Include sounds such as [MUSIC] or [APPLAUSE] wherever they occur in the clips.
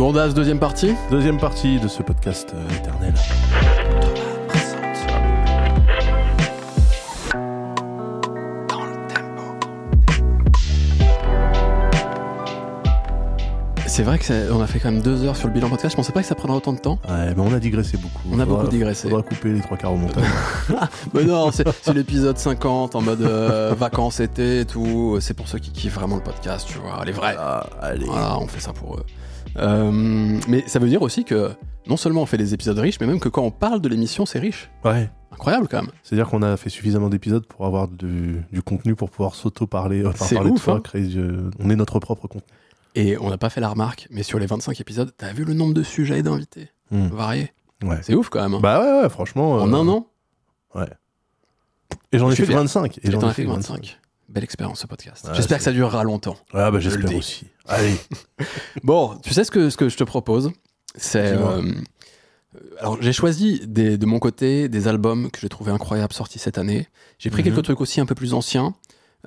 Bon, Das, deuxième partie. Deuxième partie de ce podcast euh, éternel. C'est vrai qu'on a fait quand même deux heures sur le bilan podcast. Je pensais pas que ça prendrait autant de temps. Ouais, mais on a digressé beaucoup. On a beaucoup digressé. Faudra couper les trois quarts au montage. [LAUGHS] [LAUGHS] Mais non, c'est c'est l'épisode 50 en mode euh, vacances, été et tout. C'est pour ceux qui kiffent vraiment le podcast, tu vois. Les vrais. Ah, allez. Voilà, on fait ça pour eux. Euh, mais ça veut dire aussi que non seulement on fait des épisodes riches, mais même que quand on parle de l'émission, c'est riche. Ouais. Incroyable quand même. C'est-à-dire qu'on a fait suffisamment d'épisodes pour avoir du, du contenu pour pouvoir s'auto-parler, euh, C'est parler ouf, de soi, hein. créer, euh, on est notre propre contenu. Et on n'a pas fait la remarque, mais sur les 25 épisodes, t'as vu le nombre de sujets et d'invités Hmm. variés? Ouais. C'est ouf quand même. hein. Bah ouais, ouais, franchement. en euh, un an, Et j'en ai fait que fier. 25. Et et j'en ai fait 25. Belle expérience ce podcast. J'espère que ça durera longtemps. Ah bah j'espère aussi. Allez. [LAUGHS] Bon, tu sais ce que, ce que je te propose C'est. Euh, alors, j'ai choisi des- de mon côté des albums que j'ai trouvé incroyables sortis cette année. J'ai pris Mhm. quelques trucs aussi un peu plus anciens.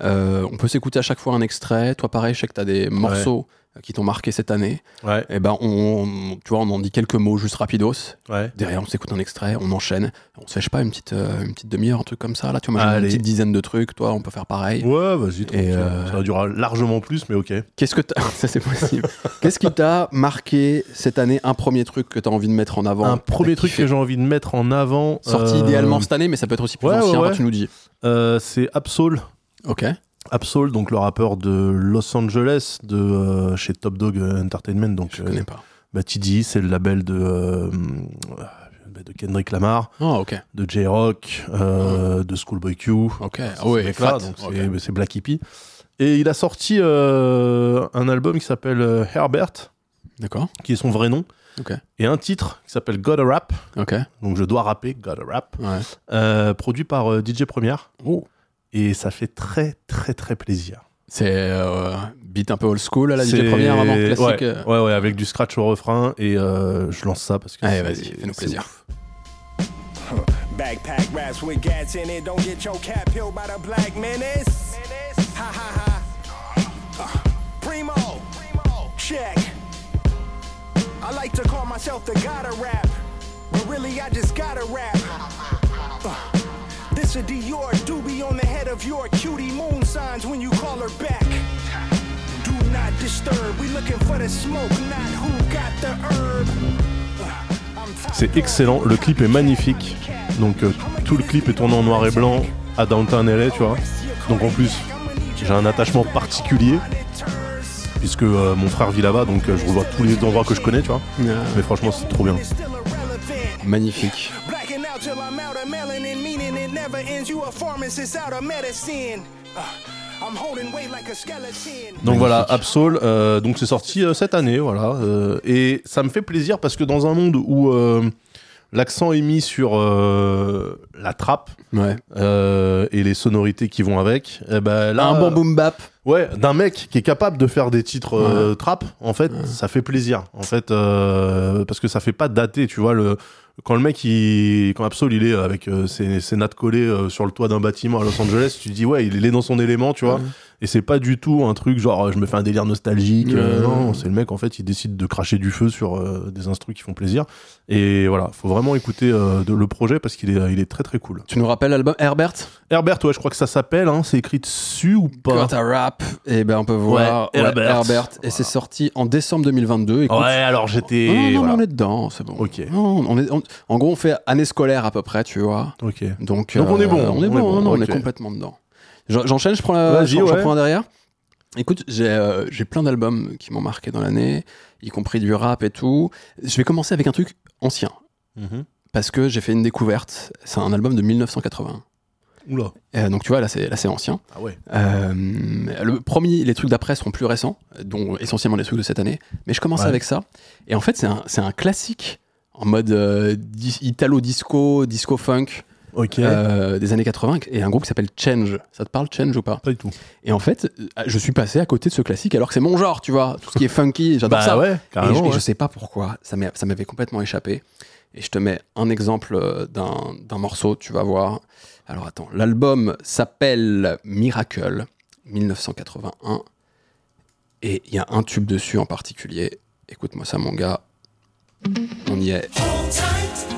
Euh, on peut s'écouter à chaque fois un extrait. Toi, pareil, je sais que tu as des morceaux qui t'ont marqué cette année. Ouais. Et ben, on, on- tu vois, on en dit quelques mots juste rapidos. Ouais. Derrière, on s'écoute un extrait, on enchaîne. On se pas, une petite, euh, une petite demi-heure, un truc comme ça. Là, tu vois, une petite dizaine de trucs. Toi, on peut faire pareil. Ouais, vas-y, euh, Ça durera largement plus, mais ok. Qu'est-ce que [LAUGHS] ça c'est possible. Qu'est-ce qui t'a marqué cette année? Un premier truc que t'as envie de mettre en avant? Un premier truc que j'ai envie de mettre en avant. sorti euh, idéalement cette année, mais ça peut être aussi plus ouais, ancien. Tu nous dis. euh, c'est Absol. Ok. Absol, donc le rappeur de Los Angeles, de euh, chez Top Dog Entertainment. Donc, Je euh, connais pas. bah, TD, c'est le label de, euh, de Kendrick Lamar, Ah ok. de J-Rock, euh, de Schoolboy Q. Ok. C'est Ah ouais. c'est Ok. c'est Black Hippie. Et il a sorti euh, un album qui s'appelle euh, Herbert, D'accord. qui est son vrai nom, et un titre qui s'appelle Gotta Rap, donc je dois rapper, Gotta Rap, Ouais. euh, produit par euh, DJ Première. Oh. Et ça fait très très très plaisir. C'est euh, beat un peu old school à la C'est- DJ première avant classique. Ouais, euh. ouais, ouais, avec du scratch au refrain et euh, je lance ça parce que. Allez, vas-y, fais-nous plaisir. ouf. Backpack raps with gats in it. Don't get your cap peeled by the black menace. Ha ha ha. Uh, Primo. Check. I like to call myself the god of rap, but really I just gotta rap. Uh, This a Dior doobie on the head of your cutie moon signs when you call her back. Do not disturb. We looking for the smoke, not who got the herb. I'm C'est excellent. Le clip est magnifique. Donc euh, tout le clip est tourné en noir et blanc à Downtown LA, tu vois. Donc en plus, j'ai un attachement particulier puisque euh, mon frère vit là-bas, donc euh, je revois tous les endroits que je connais, tu vois. Ah, Mais franchement, c'est trop bien. magnifique. Never ends. You a pharmacist out of medicine. I'm holding weight like a skeleton. Donc voilà, Absol, euh, donc c'est sorti euh, cette année, voilà. euh, et ça me fait plaisir parce que dans un monde où euh, l'accent est mis sur euh, la trappe Ouais. euh, et les sonorités qui vont avec, eh ben là, un bon boom bap. Ouais, d'un mec qui est capable de faire des titres euh, trap, en fait, ça fait plaisir. En fait, euh, parce que ça fait pas dater, tu vois. Le, quand le mec, il, quand Absol, il est avec euh, ses, ses nattes collées euh, sur le toit d'un bâtiment à Los Angeles, tu te dis, ouais, il est dans son élément, tu vois. Et c'est pas du tout un truc genre, euh, je me fais un délire nostalgique. euh, Ouais. non, c'est le mec, en fait, il décide de cracher du feu sur euh, des instrus qui font plaisir. Et voilà, faut vraiment écouter euh, de- le projet parce qu'il est, il est très très cool. Tu nous rappelles l'album Herbert? Herbert, ouais, je crois que ça s'appelle, hein, c'est écrit dessus ou pas? A rap. Et ben on peut voir Ouais, Herbert. Et c'est sorti en décembre 2022. Écoute, Ouais, alors j'étais. Non, non, non, voilà. on est dedans, c'est bon. Ok. Non, on est, on- en gros, on fait année scolaire à peu près, tu vois. Ok. Donc, Donc on est bon, On est bon, non, on est complètement dedans. J'en- J'enchaîne, je prends, la, j'en- ouais. prends un derrière. Écoute, j'ai euh, j'ai plein d'albums qui m'ont marqué dans l'année, y compris du rap et tout. Je vais commencer avec un truc ancien, Mhm. parce que j'ai fait une découverte. C'est un album de 1981. Oula. Euh, donc tu vois, là c'est là, c'est ancien. Ah ouais. Euh, le premier, les trucs d'après seront plus récents, dont essentiellement les trucs de cette année. Mais je commence Ouais. avec ça. Et en fait, c'est un, c'est un classique en mode di- italo-disco, disco-funk Ok. euh, des années 80 et un groupe qui s'appelle Change. Ça te parle, Change ou pas? Pas du tout. Et en fait, euh, je suis passé à côté de ce classique alors que c'est mon genre, tu vois. Tout ce qui est funky, [LAUGHS] j'adore Bah ça. ouais, Et, je, et je sais pas pourquoi, ça m'avait complètement échappé. Et je te mets un exemple euh, d'un d'un morceau, tu vas voir. Alors attends, l'album s'appelle Miracle 1981. Et il y a un tube dessus en particulier. Écoute-moi ça, mon gars. On y est. Hold tight.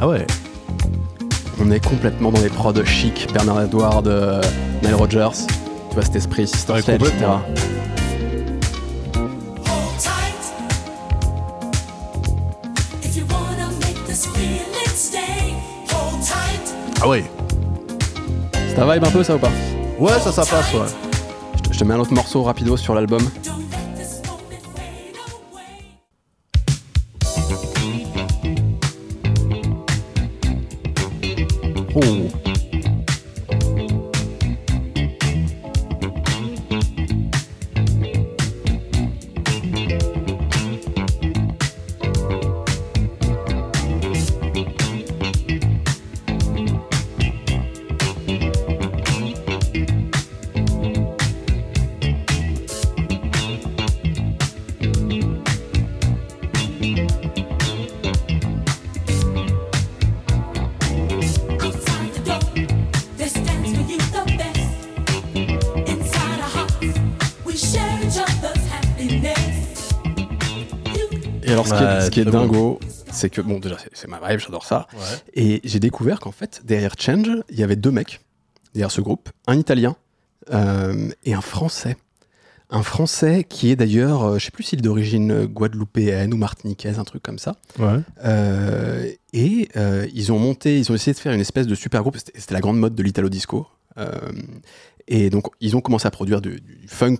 Ah ouais. On est complètement dans les prods chic, Bernard Edward, euh, Nile Rodgers. Tu vois cet esprit, Sister Ouais, Sledge, etc. Ah ouais. Ça vibe un peu ça ou pas? Ouais, ça, ça passe, ouais. je te, je te mets un autre morceau rapido sur l'album. Oh. Ce qui est, dingo, c'est que, bon, déjà, c'est- ma vibe, j'adore ça. Ouais. Et j'ai découvert qu'en fait, derrière Change, il y avait deux mecs, derrière ce groupe, un Italien euh, et un Français. Un Français qui est d'ailleurs, euh, je sais plus s'il est d'origine guadeloupéenne ou martiniquaise, un truc comme ça. Ouais. Euh, et euh, ils ont monté, ils ont essayé de faire une espèce de super groupe. C'était la grande mode de l'italo disco. Et donc ils ont commencé à produire du, du funk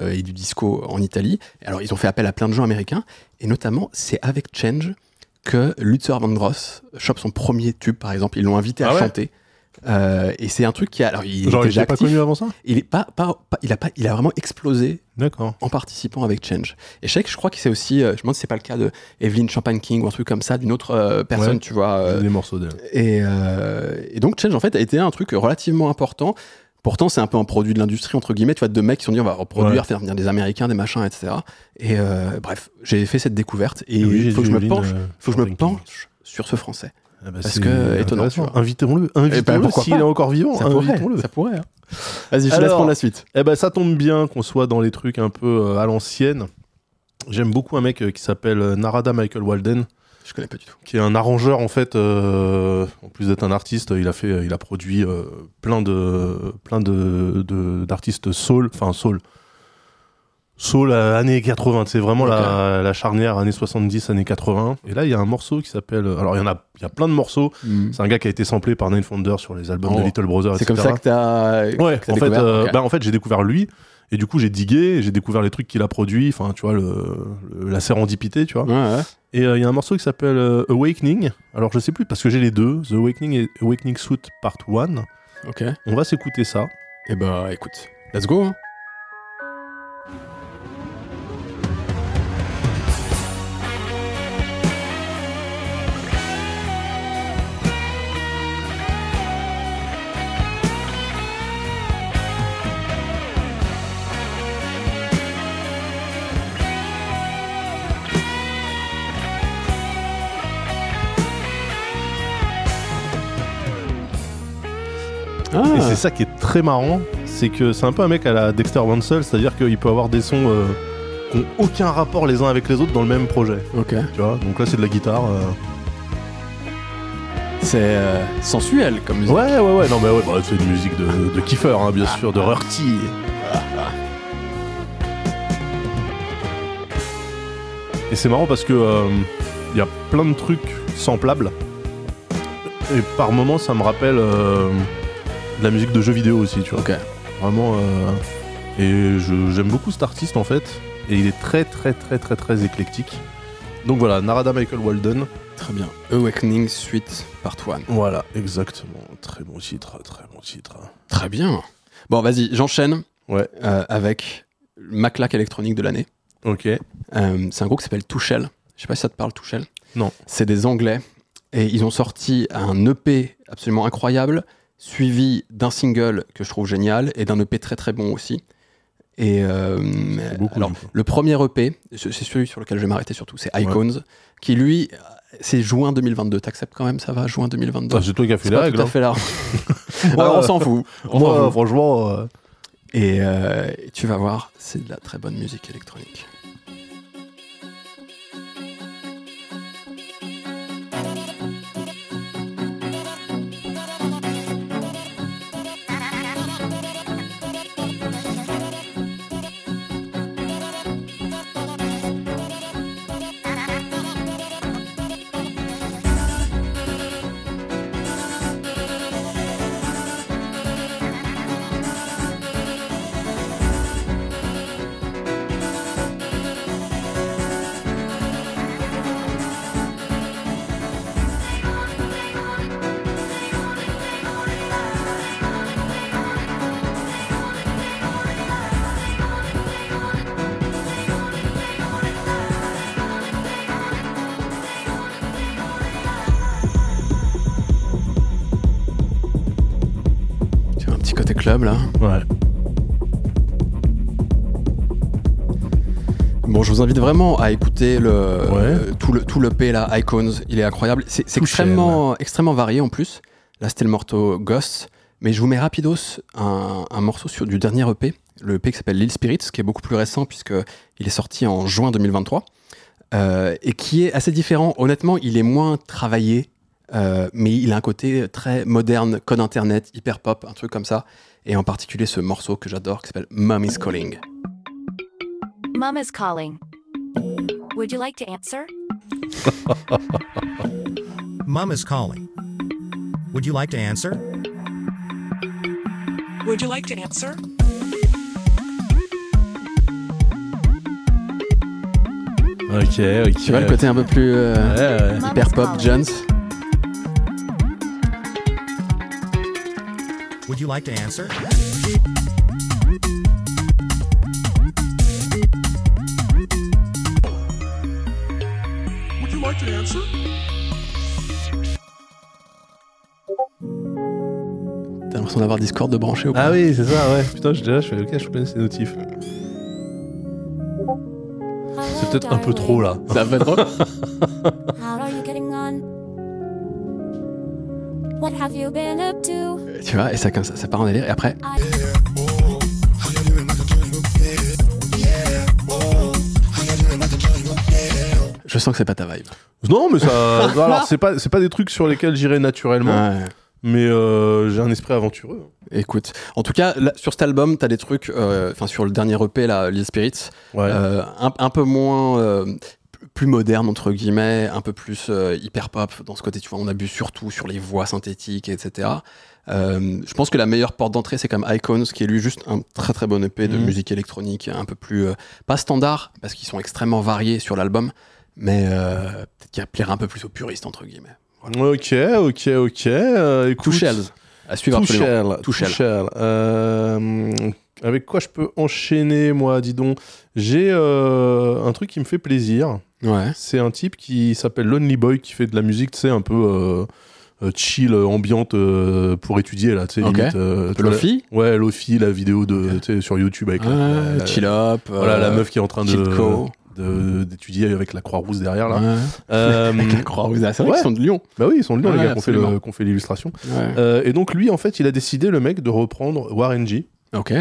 et du disco en Italie. Alors ils ont fait appel à plein de gens américains. Et notamment, c'est avec Change que Luther Vandross chope son premier tube, par exemple. Ils l'ont invité à Ah ouais chanter. Euh, et c'est un truc qui a. Alors, il Genre, était il déjà était pas connu avant ça Il est pas, pas, pas- il a pas, il a vraiment explosé en participant avec Change. Et je sais que je crois que c'est aussi, euh, je me demande si c'est pas le cas de Evelyn Champagne King ou un truc comme ça, d'une autre euh, personne, Ouais. tu vois. euh, des morceaux d'elle. et, euh, et donc Change en fait a été un truc relativement important. Pourtant, c'est un peu un produit de l'industrie, entre guillemets. Tu vois, deux mecs qui sont dit, on va reproduire, Ouais. faire venir des Américains, des machins, etc. Et euh, bref, j'ai fait cette découverte. Et Oui, il faut que je me penche, euh, faut que je me penche sur ce français. Ah bah, Parce que étonnant. Invitons-le, Eh ben, invitons-le s'il est encore vivant. Ça pourrait, ça pourrait. hein. Vas-y, je te laisse prendre la suite. Eh ben, ça tombe bien qu'on soit dans les trucs un peu euh, à l'ancienne. J'aime beaucoup un mec euh, qui s'appelle euh, Narada Michael Walden, Je connais pas du tout. qui est un arrangeur en fait. euh, en plus d'être un artiste, il a fait, il a produit euh, plein de, plein de, d'artistes soul, enfin soul, soul euh, années 80. C'est vraiment la, la charnière années 70, années 80. Et là, il y a un morceau qui s'appelle. Alors, il y en a, il y a plein de morceaux. C'est un gars qui a été samplé par Nine Founder sur les albums Oh. de Little Brother. C'est comme ça que t'as. Ouais, que t'as en fait, euh, bah, en fait, j'ai découvert lui. Et du coup, j'ai digué, j'ai découvert les trucs qu'il a produits, enfin, tu vois, le, le- la sérendipité, tu vois. Ouais, ouais. Et euh, il y a un morceau qui s'appelle euh, Awakening. Alors, je sais plus, parce que j'ai les deux, The Awakening et Awakening Suit Part 1. Ok. On va s'écouter ça. Et bah, écoute, let's go. hein. Ça qui est très marrant, c'est que c'est un peu un mec à la Dexter Wansel, c'est-à-dire qu'il peut avoir des sons euh, qui n'ont aucun rapport les uns avec les autres dans le même projet. Ok. Tu vois, donc là, c'est de la guitare. euh. C'est euh, sensuel comme musique. Ouais, ouais, ouais, non, mais ouais, bah, c'est une musique de, de kiffer, hein, bien sûr, de Rurty. Et c'est marrant parce que il y a plein de trucs samplables. Et par moments, ça me rappelle euh, de la musique de jeux vidéo aussi, tu vois. Ok. Vraiment. euh, et j'aime beaucoup cet artiste en fait. Et il est très, très, très, très, très éclectique. Donc voilà, Narada Michael Walden. Très bien. Awakening Suite Part 1. Voilà, exactement. Très bon titre, très bon titre. Très bien. Bon, vas-y, j'enchaîne Ouais. euh, avec ma claque électronique de l'année. Ok. Euh, c'est un groupe qui s'appelle Touchel. Je sais pas si ça te parle, Touchel. Non. C'est des Anglais. Et ils ont sorti un EP absolument incroyable, suivi d'un single que je trouve génial et d'un EP très très bon aussi. Et euh, beaucoup, alors, le premier EP, c'est celui sur lequel je vais m'arrêter surtout, c'est Icons, qui lui c'est juin 2022. T'acceptes quand même, ça va, juin 2022. Ah, c'est toi qui as fait à hein. fait là. [LAUGHS] Alors on s'en fout. On Moi, fout. franchement, euh, Et euh, tu vas voir, c'est de la très bonne musique électronique. Ouais. Bon, je vous invite vraiment à écouter le, Ouais. tout le tout le P là, Icons. Il est incroyable. C'est extrêmement extrêmement varié en plus. Là, c'était le morceau Ghost, mais je vous mets rapidos un, un morceau sur du dernier EP, le EP qui s'appelle Lil Spirits, qui est beaucoup plus récent puisque il est sorti en juin 2023 euh, et qui est assez différent. Honnêtement, il est moins travaillé, euh, mais il a un côté très moderne, code internet, hyper pop, un truc comme ça. Et en particulier ce morceau que j'adore qui s'appelle Mommy's Calling. Mama's calling. Would you like to answer? [LAUGHS] Mom is calling. Would you like to answer? Would you like to answer? Ok, ok. Tu vois le côté un peu plus euh, Ouais, ouais. hyper pop, Jones? Would you like to answer? Would you like to answer? T'as l'impression d'avoir Discord de branché ou pas Ah oui, c'est ça, ouais. Putain, j'étais là, je fais ok, je peux ces notifs. C'est peut-être un peu trop là. Ça va être drôle. How are you getting on? What have you been up to? Tu vois, et ça, comme ça, ça part en délire. Et après, je sens que c'est pas ta vibe. Non, mais ça. [LAUGHS] Alors, c'est pas, c'est pas des trucs sur lesquels j'irais naturellement, Ouais. mais euh, j'ai un esprit aventureux. Écoute, en tout cas, là, sur cet album, t'as des trucs, euh, enfin sur le dernier EP, là, Lil Spirits, Ouais. euh, un, un peu moins, euh, plus moderne entre guillemets, un peu plus euh, hyper pop dans ce côté. Tu vois, on abuse surtout sur les voix synthétiques, etc. Euh, je pense que la meilleure porte d'entrée, c'est comme Icons, qui est lui juste un très très bon EP de Mhm. musique électronique, un peu plus euh, pas standard, parce qu'ils sont extrêmement variés sur l'album, mais euh, peut-être qu'il plaira un peu plus aux puristes entre guillemets. Ok, ok, ok. Euh, écoute, Two Shells, à suivre absolument. Euh, avec quoi je peux enchaîner, moi, dis donc? J'ai un truc qui me fait plaisir. Ouais. C'est un type qui s'appelle Lonely Boy qui fait de la musique, tu sais, un peu chill, euh, ambiante euh, pour étudier, là, tu sais, Ok. limite. euh, Un peu tu vois, Lofi la- Ouais, Lofi, la vidéo de, sur YouTube avec la- Ouais, la, Chill Up. voilà, la euh, meuf qui est en train de d'étudier avec la croix rousse derrière, là. Ouais. Euh, Avec la croix rouge. Ah, C'est vrai ouais. qu'ils sont de Lyon. bah oui, ils sont de Lyon, les gars, qui ont fait ont fait l'illustration. Euh, et donc, lui, en fait, il a décidé, le mec, de reprendre Warren G. Ok.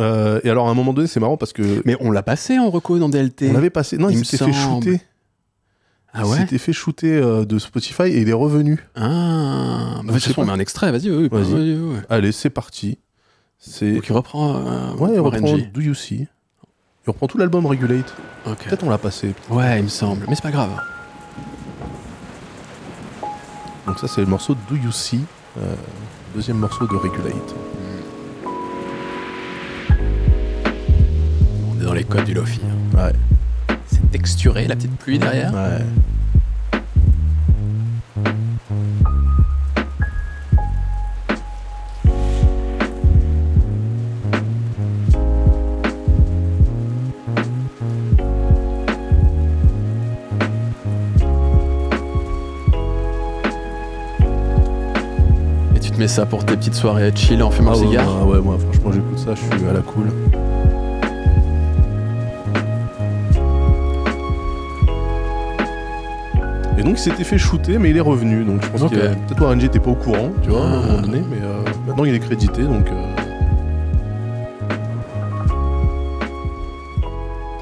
Euh, et alors, à un moment donné, c'est marrant parce que. Mais on l'a passé en reco dans DLT. On avait passé. Non, il il s'était fait shooter. Ah Il ouais s'était fait shooter euh, de Spotify et il est revenu. Ah. Bah, de toute façon, on met un extrait, vas-y. Oui, Vas-y. oui, oui. Allez, c'est parti. C'est. Donc il reprend euh, Ouais, il reprend G. Do You See. Il reprend tout l'album Regulate. Ok. Peut-être on l'a passé. Ouais, il me semble. Mais c'est pas grave. Donc, ça, c'est le morceau Do You See. euh, deuxième morceau de Regulate. On est dans les codes du Lofi. Ouais. Texturé, la petite pluie derrière. Ouais. Et tu te mets ça pour tes petites soirées chill en fumant Ah ouais, cigare. moi, ouais, moi, franchement, j'écoute ça, je suis à la cool. Donc il s'était fait shooter, mais il est revenu. Donc je pense que peut-être ORNG n'était pas au courant, tu vois, à un moment donné, mais euh, maintenant il est crédité, donc. euh,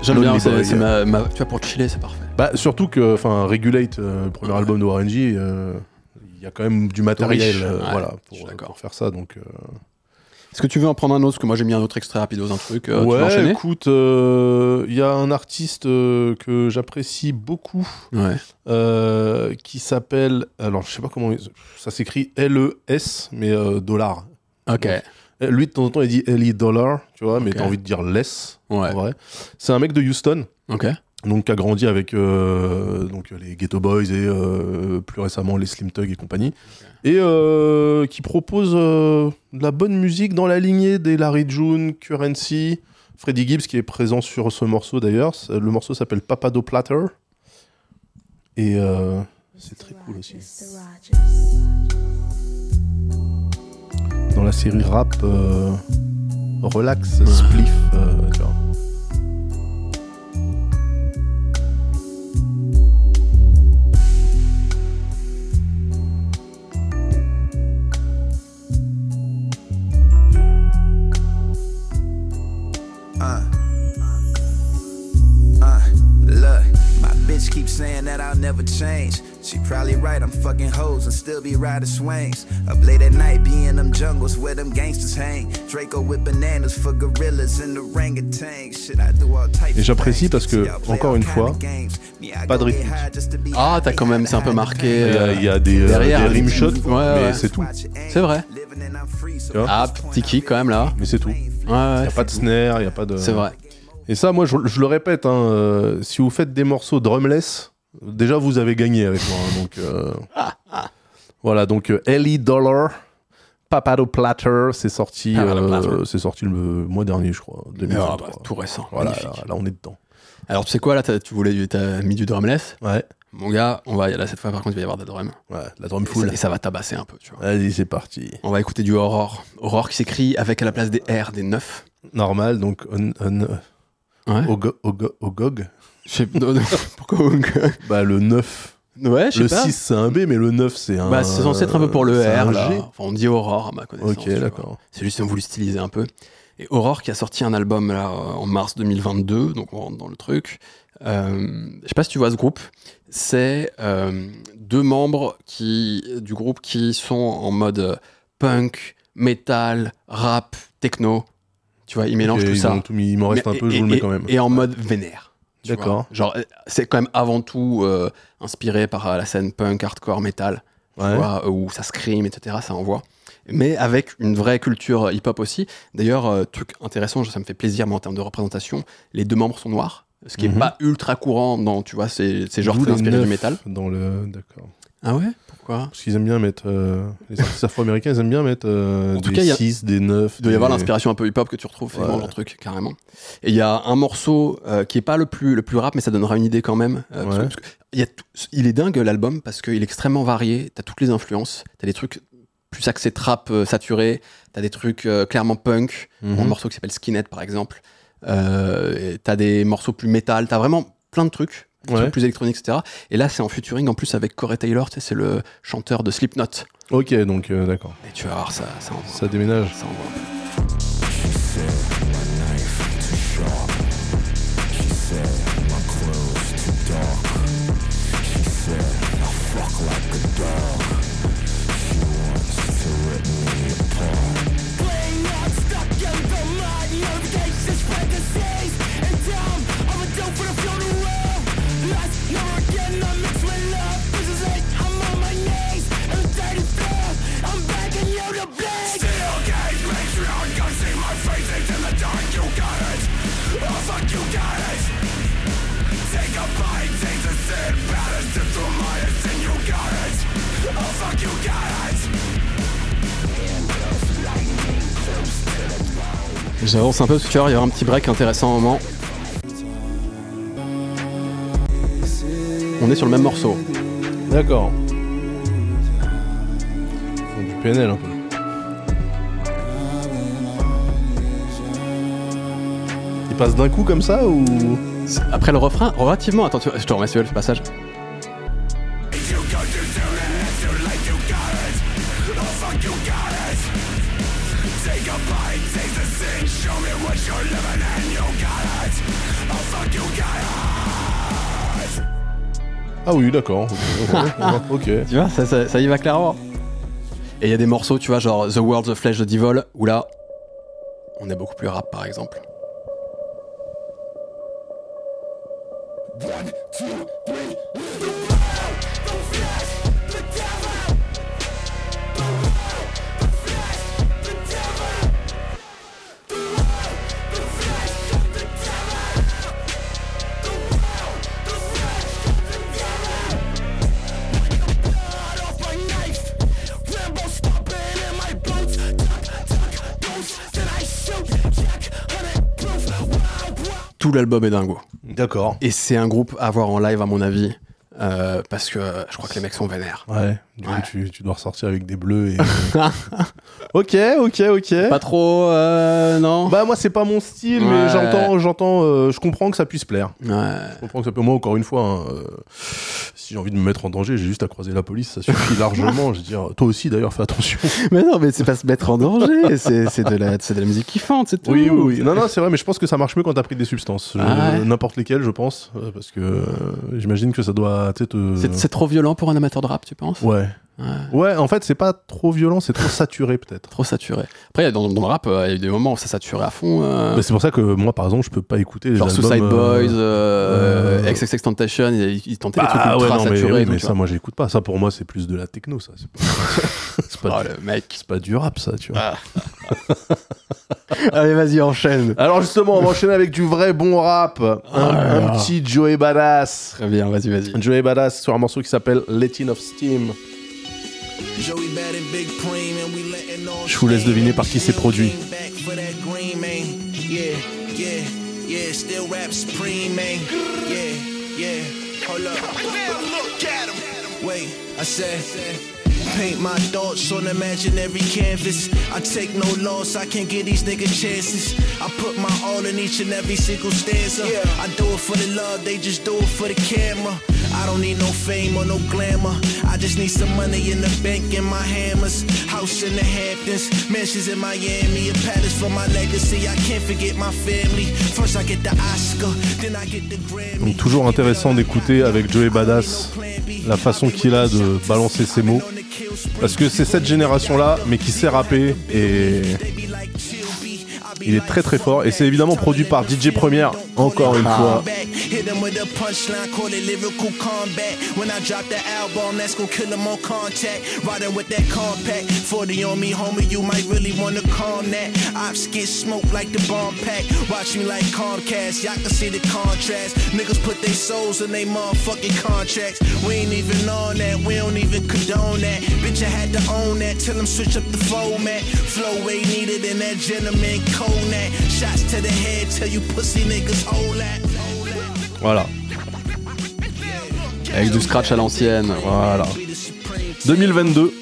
J'aime bien, c'est ma, ma- tu vois, pour chiller, c'est parfait. Bah, surtout que, enfin, Regulate, euh, le premier album de ORNG, euh, il y a quand même du matériel, euh, ouais, voilà, pour, pour faire ça. Donc, euh, Est-ce que tu veux en prendre un autre? Parce que moi j'ai mis un autre extrait rapidos, un truc. euh, ouais, écoute, euh, il y a un artiste euh, que j'apprécie beaucoup, Ouais. euh, qui s'appelle, alors je sais pas comment, ça s'écrit L-E-S, mais euh, dollar. Ok. Euh, Lui, de temps en temps, il dit L-E dollar, tu vois, mais Ok. t'as envie de dire less, Ouais. C'est un mec de Houston. Ok. Donc qui a grandi avec euh, donc les Ghetto Boys et euh, plus récemment les Slim Tug et compagnie et euh, qui propose de la bonne musique dans la lignée des Larry June, Currency, Freddie Gibbs qui est présent sur ce morceau d'ailleurs. Le morceau s'appelle Papado Platter et c'est très cool aussi. Dans la série rap Relax Spliff, tu vois. Uh. Uh, look, my bitch keeps saying that I'll never change. She probably right, I'm fucking hoes and still be riding swings. Up late at night, be in them jungles where them gangsters hang. Draco with bananas for gorillas and orangutans. Shit, I do all types Et j'apprécie parce que, encore une fois, pas de be Ah, t'as quand même, c'est un peu marqué. Il y a, euh, il y a des, euh, derrière, des rim shots, ouais, c'est tout. C'est vrai. Ah, petit kick quand même là. Mais c'est tout. Il n'y a pas de snare, il n'y a pas de. C'est vrai. Et ça, moi, je, je le répète, hein, euh, si vous faites des morceaux drumless, déjà vous avez gagné avec moi. hein, donc euh, [LAUGHS] voilà, donc euh, Ellie Dollar, Papado Platter, c'est sorti, Platter. c'est sorti le mois dernier, je crois, Ah, 2023. bah, tout récent. Voilà, là, là, on est dedans. Alors tu sais quoi là, tu voulais, t'as mis du drumless. Ouais, Mon gars, on va là cette fois par contre il va y avoir des drums. ouais, la drum Et full. ça, et ça va tabasser un peu, tu vois. Vas-y, c'est parti. On va écouter du Aurore. Aurore qui s'écrit avec à la place des R des 9. Normal, donc on, on- Ouais. Ogo- Ogo- Ogog, Je sais non, non, [LAUGHS] pourquoi bah le 9. Ouais, je sais Le pas. 6 c'est un B, mais le 9 c'est un. Bah, c'est censé être un peu pour le R là. Enfin, on dit Aurore à ma connaissance. Ok, d'accord. C'est juste ont voulu styliser un peu. Et Aurore qui a sorti un album là en mars 2022, donc on rentre dans le truc. Euh, je sais pas si tu vois ce groupe. C'est euh, deux membres qui du groupe qui sont en mode euh, punk, metal, rap, techno. Tu vois, ils mélangent tout ils ça. ont tout mis- il m'en reste Mais- un peu, je et- vous le mets et- quand même. Et en mode vénère. D'accord. Genre, euh, c'est quand même avant tout euh, inspiré par la scène punk, hardcore, metal tu Ouais. vois, où ça scream, etc. Ça envoie. Mais avec une vraie culture hip-hop aussi. D'ailleurs, euh, truc intéressant, ça me fait plaisir, mais en termes de représentation, les deux membres sont noirs, ce qui est Mhm. pas ultra courant dans, tu vois, ces, ces genres très inspirés du métal. Dans le. D'accord. Ah ouais? Pourquoi? Parce qu'ils aiment bien mettre. euh, les artistes afro-américains, ils aiment bien mettre euh, En tout des cas, y a- 6, des 9. Il doit y avoir l'inspiration un peu hip-hop que tu retrouves Ouais. dans leur truc, carrément. Et il y a un morceau euh, qui est pas le plus, le plus rap, mais ça donnera une idée quand même. parce que- Ouais. parce que il, y a tout- il est dingue l'album parce qu'il est extrêmement varié. T'as toutes les influences. T'as des trucs plus axés trap saturé. T'as des trucs clairement punk. Mhm. Un morceau qui s'appelle Skinhead par exemple. Euh, t'as des morceaux plus métal. T'as vraiment plein de trucs. des Ouais. trucs plus électroniques, etc. Et là, c'est en featuring en plus avec Corey Taylor, tu sais, c'est le chanteur de Slipknot. Ok, donc euh, d'accord. Et tu vas voir, ça, ça envoie. Ça déménage. Ça envoie. J'avance un peu parce que tu vas voir, il y aura un petit break intéressant au moment. On est sur le même morceau. D'accord. Du PNL un peu. Il passe d'un coup comme ça ou? Après le refrain, relativement, attends, tu vois, je te remercie le passage. Ah oui, d'accord. [LAUGHS] ok. Tu vois, ça, ça- ça y va clairement. Et il y a des morceaux, tu vois, genre The World's of Flesh de Devil, où là, on est beaucoup plus rap par exemple. Tout l'album est dingo. D'accord. Et c'est un groupe à voir en live, à mon avis, euh, parce que euh, je crois que les mecs sont vénères. Ouais. Du coup, tu, tu dois ressortir avec des bleus et. [LAUGHS] ok, ok, ok. Pas trop, euh, non Bah moi c'est pas mon style, Ouais. mais j'entends, j'entends, euh, je comprends que ça puisse plaire. Ouais. Je comprends que ça peut. Moi encore une fois, hein, euh, si j'ai envie de me mettre en danger, j'ai juste à croiser la police, ça suffit largement. Je veux dire, toi aussi d'ailleurs, fais attention. [LAUGHS] Mais non, mais c'est pas se mettre en danger, c'est de, la- c'est de la musique kiffante, c'est tout. Oui, oui, oui. Non, non, c'est vrai, mais je pense que ça marche mieux quand t'as pris des substances. Ah ouais. N'importe lesquelles, je pense, parce que j'imagine que ça doit, te. C'est trop violent pour un amateur de rap, tu penses? Ouais. Ouais. Ouais, en fait, c'est pas trop violent, c'est trop saturé peut-être. Trop saturé. Après, dans, dans le rap, euh, il y a eu des moments où ça saturait à fond. euh, Mais c'est pour ça que moi, par exemple, je peux pas écouter les genre albums, Suicide euh, Boys, euh, euh, XXX Tentation, ils, tentaient des Ah trucs ouais, ultra non, mais, saturés. oui, donc, mais ça, moi, j'écoute pas. Ça, pour moi, c'est plus de la techno, ça. C'est pas, [LAUGHS] Oh, du- le mec. c'est pas du rap, ça, tu vois. [LAUGHS] Allez, vas-y, enchaîne. Alors, justement, on va enchaîner avec du vrai bon rap. Un, Ah un petit Joey Badass. Très bien, vas-y, vas-y. Joey Badass sur un morceau qui s'appelle Letting of Steam. Je vous laisse deviner par qui c'est produit. Yeah, yeah, yeah. Yeah, yeah, paint my thoughts on imaginary canvas. I take no loss, I can't give these niggas chances. I put my all in each and every single stanza. I do it for the love, they just do it for the camera. I don't need no fame or no glamour. I just need some money in the bank and my hammers. House in the Hamptons, mansions in Miami, a palace for my legacy. I can't forget my family. First I get the Oscar, then I get the Grammy. Donc, toujours intéressant d'écouter avec Joey Badass la façon qu'il a de balancer ses mots. Parce que c'est cette génération-là, mais qui sait rapper et il est très très fort. Et c'est évidemment produit par DJ Première, encore une fois. Hit him with a punchline, call it lyrical combat. When I drop the album, that's gonna kill him on contact. Riding with that compact, 40 on me, homie, you might really wanna calm that. Ops get smoked like the bomb pack. Watch me like Comcast, y'all can see the contrast. Niggas put their souls in they motherfucking contracts. We ain't even on that, we don't even condone that. Bitch, I had to own that, tell them switch up the format. Flow way needed in that gentleman Konak. Shots to the head, tell you pussy niggas hold that. Voilà. Avec du scratch à l'ancienne. Voilà. 2022.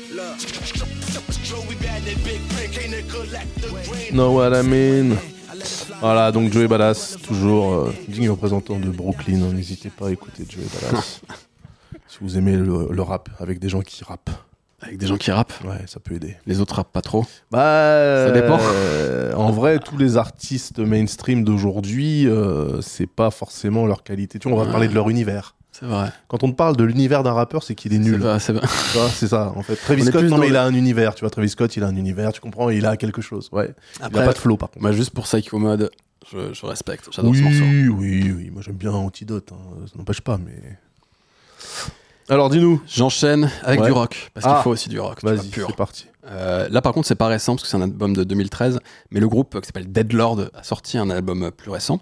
Know what I mean. Voilà, donc Joey Badass, toujours euh, digne représentant de Brooklyn. hein, N'hésitez pas à écouter Joey Badass. [LAUGHS] si vous aimez le, le rap avec des gens qui rappent, Avec des gens qui rappent. ouais, ça peut aider. Les autres rappent pas trop. Bah, Ça dépend. euh, en vrai, tous les artistes mainstream d'aujourd'hui, euh, c'est pas forcément leur qualité. Tu vois, on va Ouais. parler de leur univers. C'est vrai. Quand on te parle de l'univers d'un rappeur, c'est qu'il est nul. c'est c'est ça, en fait. Travis Scott, non, mais il a un univers. Tu vois, Travis Scott, il a un univers, tu comprends, il a quelque chose. Ouais. il Après, a pas de flow, par contre. moi, juste pour Psycho Mode, je, je respecte. J'adore Oui, ce morceau. oui, oui. Moi, j'aime bien Antidote. hein, Ça n'empêche pas, mais. Alors, dis-nous. J'enchaîne avec Ouais. du rock. Parce Ah. qu'il faut aussi du rock. Vas-y, c'est parti. Euh, là, par contre, c'est pas récent parce que c'est un album de 2013. Mais le groupe euh, qui s'appelle Deadlord a sorti un album euh, plus récent.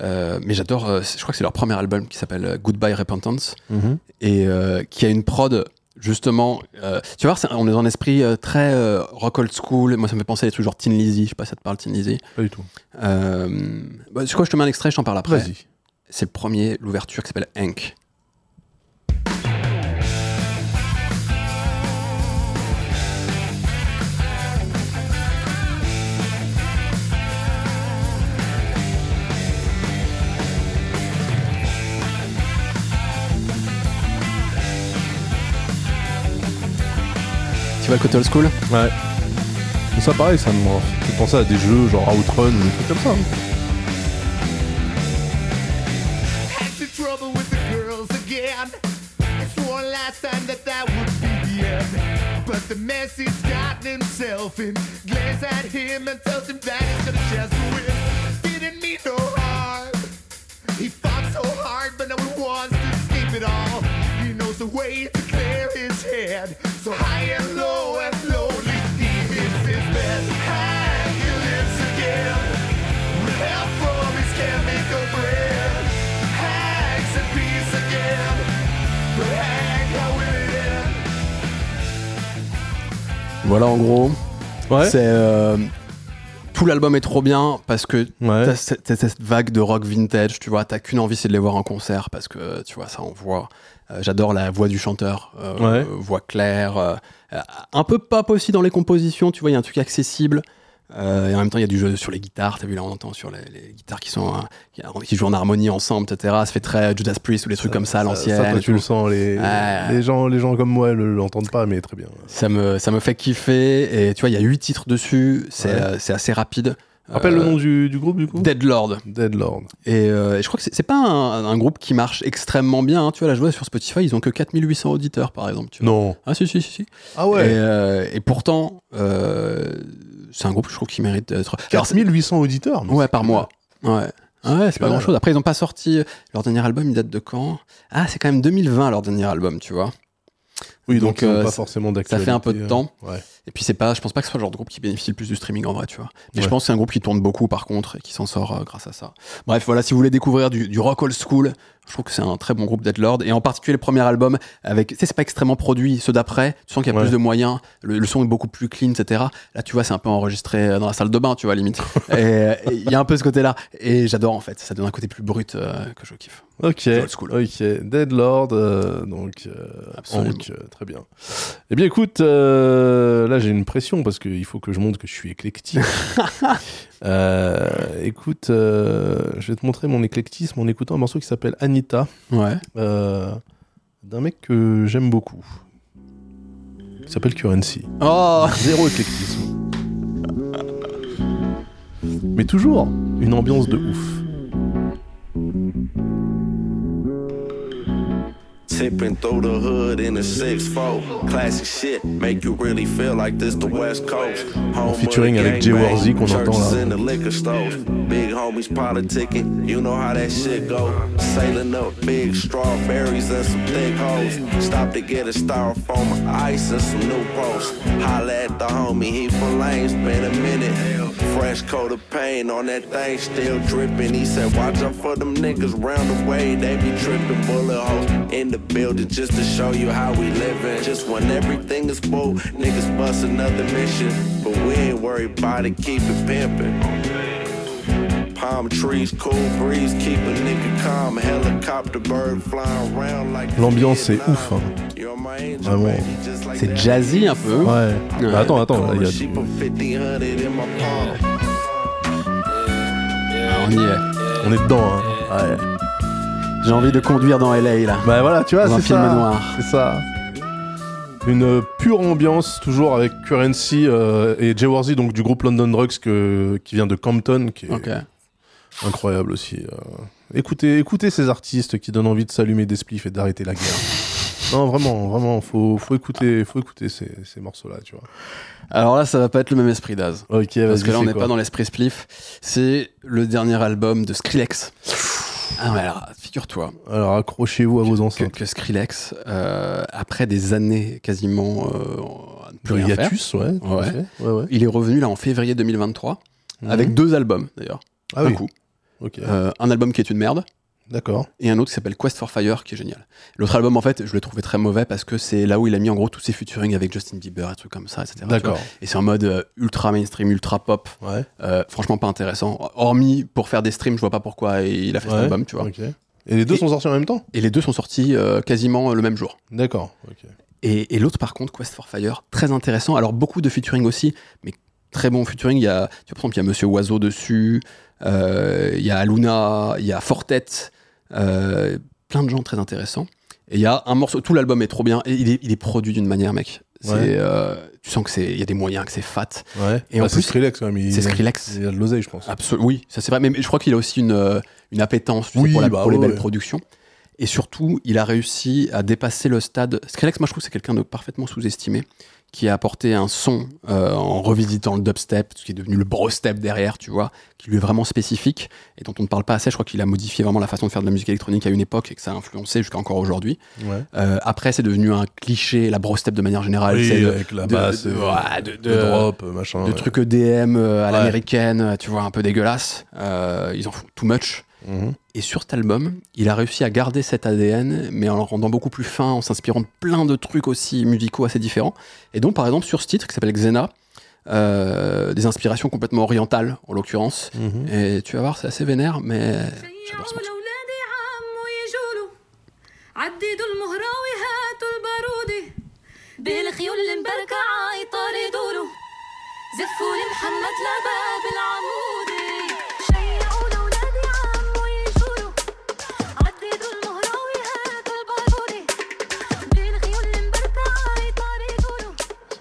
Euh, mais j'adore, je crois que c'est leur premier album qui s'appelle Goodbye Repentance et euh, qui a une prod justement. euh, tu vois, on est dans un esprit euh, très euh, rock old school. Moi, ça me fait penser à des trucs genre Tin Lizzy. Je sais pas si ça te parle, Tin Lizzy. Pas du tout. Bah, je crois que je te mets un extrait, je t'en parle après. Vas-y. C'est le premier, l'ouverture qui s'appelle Hank. Tu le côté old school Ouais. Ça, pareil, ça me fait penser à des jeux genre Outrun ou des trucs comme ça. hein. Had some trouble with the girls again. I swore last time that that would be the end. But the mess he's gotten himself in. Glares at him and tells him that he's gonna just win. Didn't mean no harm. He fought so hard, but now he wants to escape it all. The way to clear his head. So high and low and slowly he hits his bed. And he lives again. With help from his chemical friend. Hangs in peace again. But Hank, how will it end? Voilà en gros. Ouais. C'est euh, tout l'album est trop bien parce que Ouais. t'as cette, t'as cette vague de rock vintage, tu vois, t'as qu'une envie, c'est de les voir en concert parce que tu vois ça envoie. Euh, J'adore la voix du chanteur, euh, Ouais. voix claire, euh, un peu pop aussi dans les compositions, tu vois, il y a un truc accessible. Euh, et en même temps, il y a du jeu sur les guitares. T'as vu là, on entend sur les, les guitares qui sont euh, qui, jouent en harmonie ensemble, etc. Ça fait très Judas Priest ou des trucs comme ça à l'ancienne. Tu le sens. Les, les, gens, les gens comme moi ne l'entendent pas, mais très bien. Ça me, ça me fait kiffer. Et tu vois, il y a huit titres dessus. C'est Ouais. c'est assez rapide. Rappelle Euh, le nom du, du groupe, du coup Dead Lord. Dead Lord. Et, euh, et je crois que c'est pas un, un groupe qui marche extrêmement bien. hein. Tu vois, là, je vois sur Spotify, ils ont que 4800 auditeurs, par exemple. Tu vois. Non. Ah, si, si, si. si. Ah ouais. Et, euh, et pourtant, euh, c'est un groupe, je trouve, qui mérite d'être. Alors, c'est- 4800 auditeurs. Ouais, par mois. Ouais. Ah Ouais, c'est pas grand chose. Après, ils ont pas sorti. Leur dernier album, il date de quand? Ah, c'est quand même 2020, leur dernier album, tu vois. Oui, donc, Donc, euh, pas ça- forcément Ça fait un peu de euh, temps. Ouais. Et puis, c'est pas, je pense pas que ce soit le genre de groupe qui bénéficie le plus du streaming en vrai, tu vois. Mais Ouais. je pense que c'est un groupe qui tourne beaucoup, par contre, et qui s'en sort euh, grâce à ça. Bref, voilà, si vous voulez découvrir du, du rock old school, je trouve que c'est un très bon groupe Dead Lord. Et en particulier, le premier album, avec, tu sais, c'est pas extrêmement produit. Ceux d'après, tu sens qu'il y a Ouais. plus de moyens. Le, le son est beaucoup plus clean, etc. Là, tu vois, c'est un peu enregistré dans la salle de bain, tu vois, limite. [LAUGHS] et il y a un peu ce côté-là. Et j'adore, en fait. Ça donne un côté plus brut euh, que je kiffe. Ok, old school. ok. Dead Lord, euh, donc, euh, très bien. Eh bien, écoute, euh, là j'ai une pression parce qu'il faut que je montre que je suis éclectique. [LAUGHS] Euh, écoute, euh, je vais te montrer mon éclectisme en écoutant un morceau qui s'appelle Anita, Ouais. d'un mec que j'aime beaucoup, qui s'appelle Currency. Oh Zéro éclectisme. Mais toujours une ambiance de ouf. Tipping through the hood in a 6-4. Classic shit, make you really feel like this the West Coast. Home featuring avec Jay Warzy qu'on entend là. in the liquor stores. Big homies politicking, you know how that shit go. Sailing up big strawberries and some thick hoes. Stop to get a styrofoam of ice and some new posts. Holla at the homie, he from lanes, been a minute. Fresh coat of paint on that thing, still dripping. He said, Watch out for them niggas round the way, they be tripping bullet holes in the building just to show you how we living. Just when everything is full, niggas bust another mission. But we ain't worried about it, keep it pimping. Palm trees, cool breeze, keep a nigga calm. Helicopter bird flying around like L'ambiance est ouf. hein. You're my angel, Vraiment. C'est jazzy un peu. Ouais. Ouais. Bah, attends, attends, là, il y a She du- put 50, 100 in my palm. Ah, on y est. On est dedans. Hein. Ouais. J'ai envie de conduire dans LA là. Bah voilà, tu vois, c'est film ça. noir. C'est ça. Une pure ambiance, toujours avec Currency euh, et Jay Warzy, donc du groupe London Drugs que, qui vient de Compton, qui est incroyable aussi. euh. Écoutez, écoutez ces artistes qui donnent envie de s'allumer des spliffs et d'arrêter la guerre. [LAUGHS] non, vraiment, vraiment, faut, faut écouter, faut écouter ces, ces morceaux-là, tu vois. Alors là, ça va pas être le même esprit d'Az. Ok, Parce que là, on n'est pas dans l'esprit spliff. C'est le dernier album de Skrillex. Ah ouais, alors, figure-toi Alors accrochez-vous à vos enceintes. que Skrillex, euh, après des années quasiment euh, plus rien faire, hiatus, à Ouais. ouais, ouais. il est revenu là en février 2023 avec Mhm. deux albums d'ailleurs. Ah oui. coup. Euh, un album qui est une merde d'accord. et un autre qui s'appelle Quest for Fire qui est génial. L'autre album en fait, je l'ai trouvé très mauvais parce que c'est là où il a mis en gros tous ses featuring avec Justin Bieber et trucs comme ça, etc. D'accord. Et c'est en mode euh, ultra mainstream, ultra pop. Ouais. Euh, franchement pas intéressant. Hormis pour faire des streams, je vois pas pourquoi il a fait cet album, tu vois. Et les deux Et- sont sortis en même temps? Et les deux sont sortis euh, quasiment le même jour. D'accord. Et, et l'autre par contre, Quest for Fire, très intéressant. Alors beaucoup de featuring aussi, mais très bon featuring. Il y a, tu vois, par exemple, il y a Monsieur Oiseau dessus, euh, il y a Aluna, il y a Fortet, euh, plein de gens très intéressants. Et il y a un morceau, tout l'album est trop bien, et il est, il est produit d'une manière, mec, Ouais. euh, tu sens que c'est, il y a des moyens, que c'est fat. Ouais. Et en Bah, c'est plus, Skrillex quand même. c'est Skrillex. Il y a de l'oseille, je pense. Absolument. Oui, ça c'est vrai. Mais, mais je crois qu'il a aussi une, une appétence tu sais, Oui, pour, la- bah pour les belles ouais. productions. Et surtout, il a réussi à dépasser le stade. Skrillex, moi je trouve, c'est quelqu'un de parfaitement sous-estimé qui a apporté un son euh, en revisitant le dubstep, ce qui est devenu le brostep derrière, tu vois, qui lui est vraiment spécifique et dont on ne parle pas assez. Je crois qu'il a modifié vraiment la façon de faire de la musique électronique à une époque et que ça a influencé jusqu'à encore aujourd'hui. Ouais. Euh, après, c'est devenu un cliché, la brostep de manière générale. Oui, c'est de- avec la basse, de- euh, ouais, de- drop, machin. de ouais. trucs EDM euh, à l'américaine, tu vois, un peu dégueulasse. Ils en font too much. Mhm. Et sur cet album, il a réussi à garder cet ADN, mais en le rendant beaucoup plus fin, en s'inspirant de plein de trucs aussi musicaux assez différents. Et donc, par exemple, sur ce titre qui s'appelle Xena, euh, des inspirations complètement orientales, en l'occurrence. Mhm. Et tu vas voir, c'est assez vénère, mais j'adore ce morceau. ولادي عمو يجولوا عددوا المهراوي هاتوا البارودي بالخيول المبركعة يطاردوا له زفوا لي محمد لباب العمودي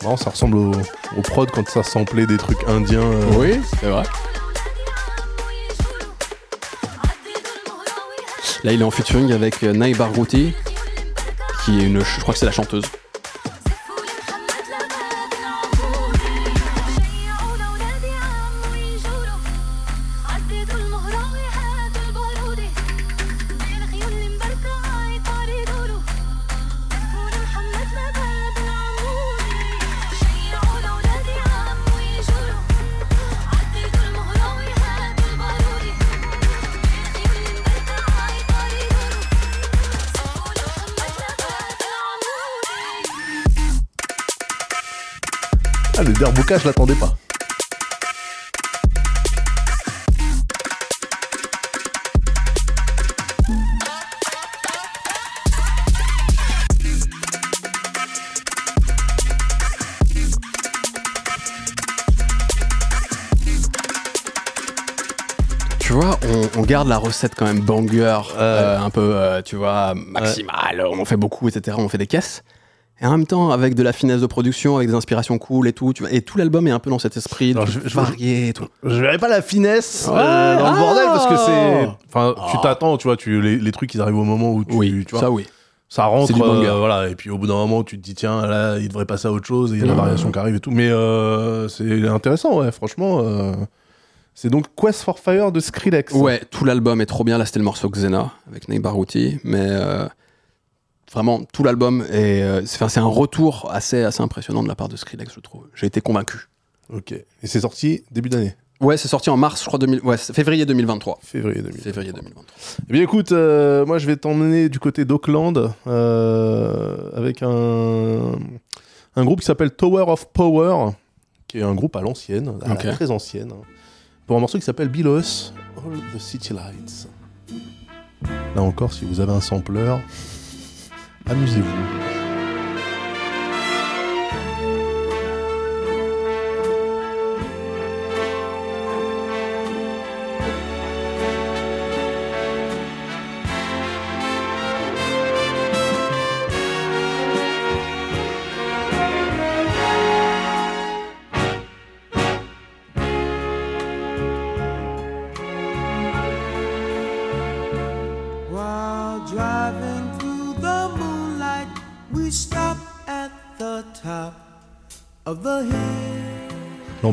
marrant, ça ressemble au, au prod quand ça samplait des trucs indiens. euh, Oui, c'est vrai. Là, il est en featuring avec euh, Nai Barghouti, qui est une, je crois que c'est la chanteuse. Derboca, je l'attendais pas. Tu vois, on, on garde la recette quand même banger, euh, un peu, euh, tu vois, maximale. On en fait beaucoup, etc. On fait des caisses. Et en même temps, avec de la finesse de production, avec des inspirations cool et tout. Tu vois, et tout l'album est un peu dans cet esprit Alors, de je- je- varié et tout. Je verrais pas la finesse Ouais, euh, dans le ah. bordel parce que c'est. Enfin, tu Ah. t'attends, tu vois, tu, les, les trucs ils arrivent au moment où tu. Oui, tu vois, ça oui. Ça rentre, euh, voilà, et puis au bout d'un moment, tu te dis, tiens, là, il devrait passer à autre chose, et il y a la Ouais. variation qui arrive et tout. Mais euh, c'est intéressant, ouais, franchement. euh, C'est donc Quest for Fire de Skrillex. Ouais, tout l'album est trop bien. Là, c'était le morceau Xena avec Ney Barouti. Mais euh, vraiment, tout l'album est. euh, c'est un retour assez, assez impressionnant de la part de Skrillex, je trouve. J'ai été convaincu. Ok. Et c'est sorti début d'année? Ouais, c'est sorti en mars, je crois, 2000... ouais, février 2023. Février 2023. Février 2023. Eh bien écoute, euh, moi je vais t'emmener du côté d'Auckland euh, avec un, un groupe qui s'appelle Tower of Power, qui est un groupe à l'ancienne, la très ancienne, hein, pour un morceau qui s'appelle Below All the City Lights. Là encore, si vous avez un sampler, amusez-vous.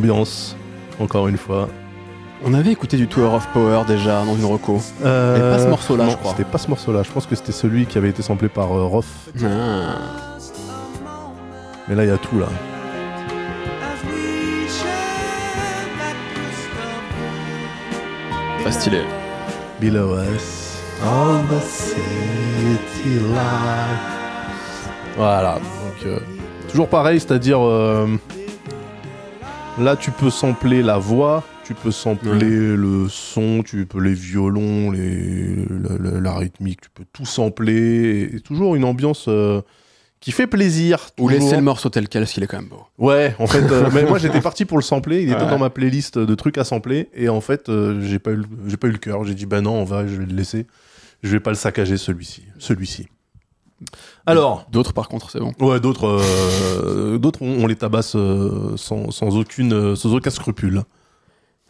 L'ambiance, encore une fois. On avait écouté du Tower of Power déjà dans une reco. Euh, Mais pas ce morceau-là, je crois. C'était pas ce morceau-là. Je pense que c'était celui qui avait été samplé par euh, Roth. Ah. Mais là, il y a tout là. As we share that crystal Très stylé. Below us, the city. Voilà. Donc, euh, toujours pareil, c'est-à-dire euh, là, tu peux sampler la voix, tu peux sampler le son, tu peux les violons, les, la, la- la rythmique, tu peux tout sampler. Et, et toujours une ambiance euh, qui fait plaisir. Ou toujours. laisser le morceau tel quel, parce qu'il est quand même beau. Ouais, en fait, euh, [LAUGHS] mais moi j'étais parti pour le sampler, il était Ouais. dans ma playlist de trucs à sampler, et en fait, euh, j'ai pas eu, le- j'ai pas eu le cœur. J'ai dit bah non, on va, je vais le laisser, je vais pas le saccager celui-ci, celui-ci. Alors, D'autres, par contre, c'est bon. ouais, d'autres, euh, [LAUGHS] d'autres, on, on les tabasse euh, sans, sans aucune, euh, sans aucun scrupule.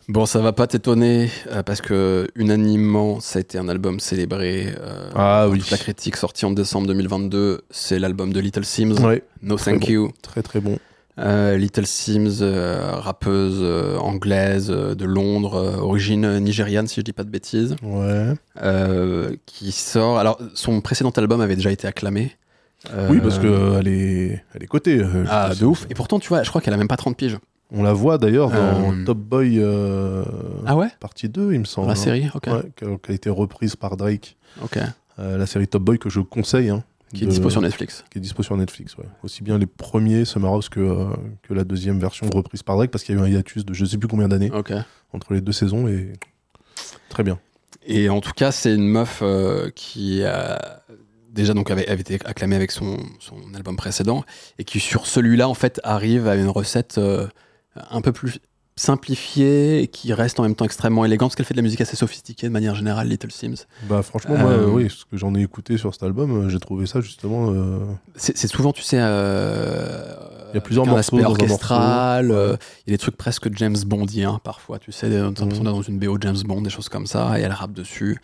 Bon, ça va pas t'étonner euh, parce que unanimement, ça a été un album célébré. Ah oui. toute La critique sorti en décembre 2022, c'est l'album de Little Sims. Ouais, No Thank bon. You. très très bon. Euh, Little Sims, euh, rappeuse euh, anglaise de Londres, origine nigériane si je dis pas de bêtises, Ouais. qui sort. Alors, son précédent album avait déjà été acclamé. Oui, parce que elle est, elle est cotée. Ah, de ouf. Et pourtant, tu vois, je crois qu'elle a même pas 30 piges. On la voit d'ailleurs dans Top Boy Ah ouais? partie 2, il me semble. La hein. série Ok. Ouais, qui a, été reprise par Drake. Ok. La série Top Boy que je conseille. hein, Qui est de- dispo sur Netflix. Qui est dispo sur Netflix, ouais. Aussi bien les premiers Summer House que, euh, que la deuxième version reprise par Drake parce qu'il y a eu un hiatus de je sais plus combien d'années entre les deux saisons et très bien. Et en tout cas, c'est une meuf euh, qui a déjà donc avait, avait été acclamée avec son, son album précédent et qui sur celui-là en fait arrive à une recette euh, un peu plus simplifiée et qui reste en même temps extrêmement élégante parce qu'elle fait de la musique assez sophistiquée de manière générale, Little Sims. Bah franchement, moi, Euh, oui, ce que j'en ai écouté sur cet album, euh, j'ai trouvé ça justement. euh, C'est souvent, tu sais, euh, Il y a plusieurs morceaux aspect orchestral. Il y a des trucs presque James Bondiens parfois, tu sais, on a l'impression Mhm. d'être dans une BO James Bond, des choses comme ça, et elle rappe dessus.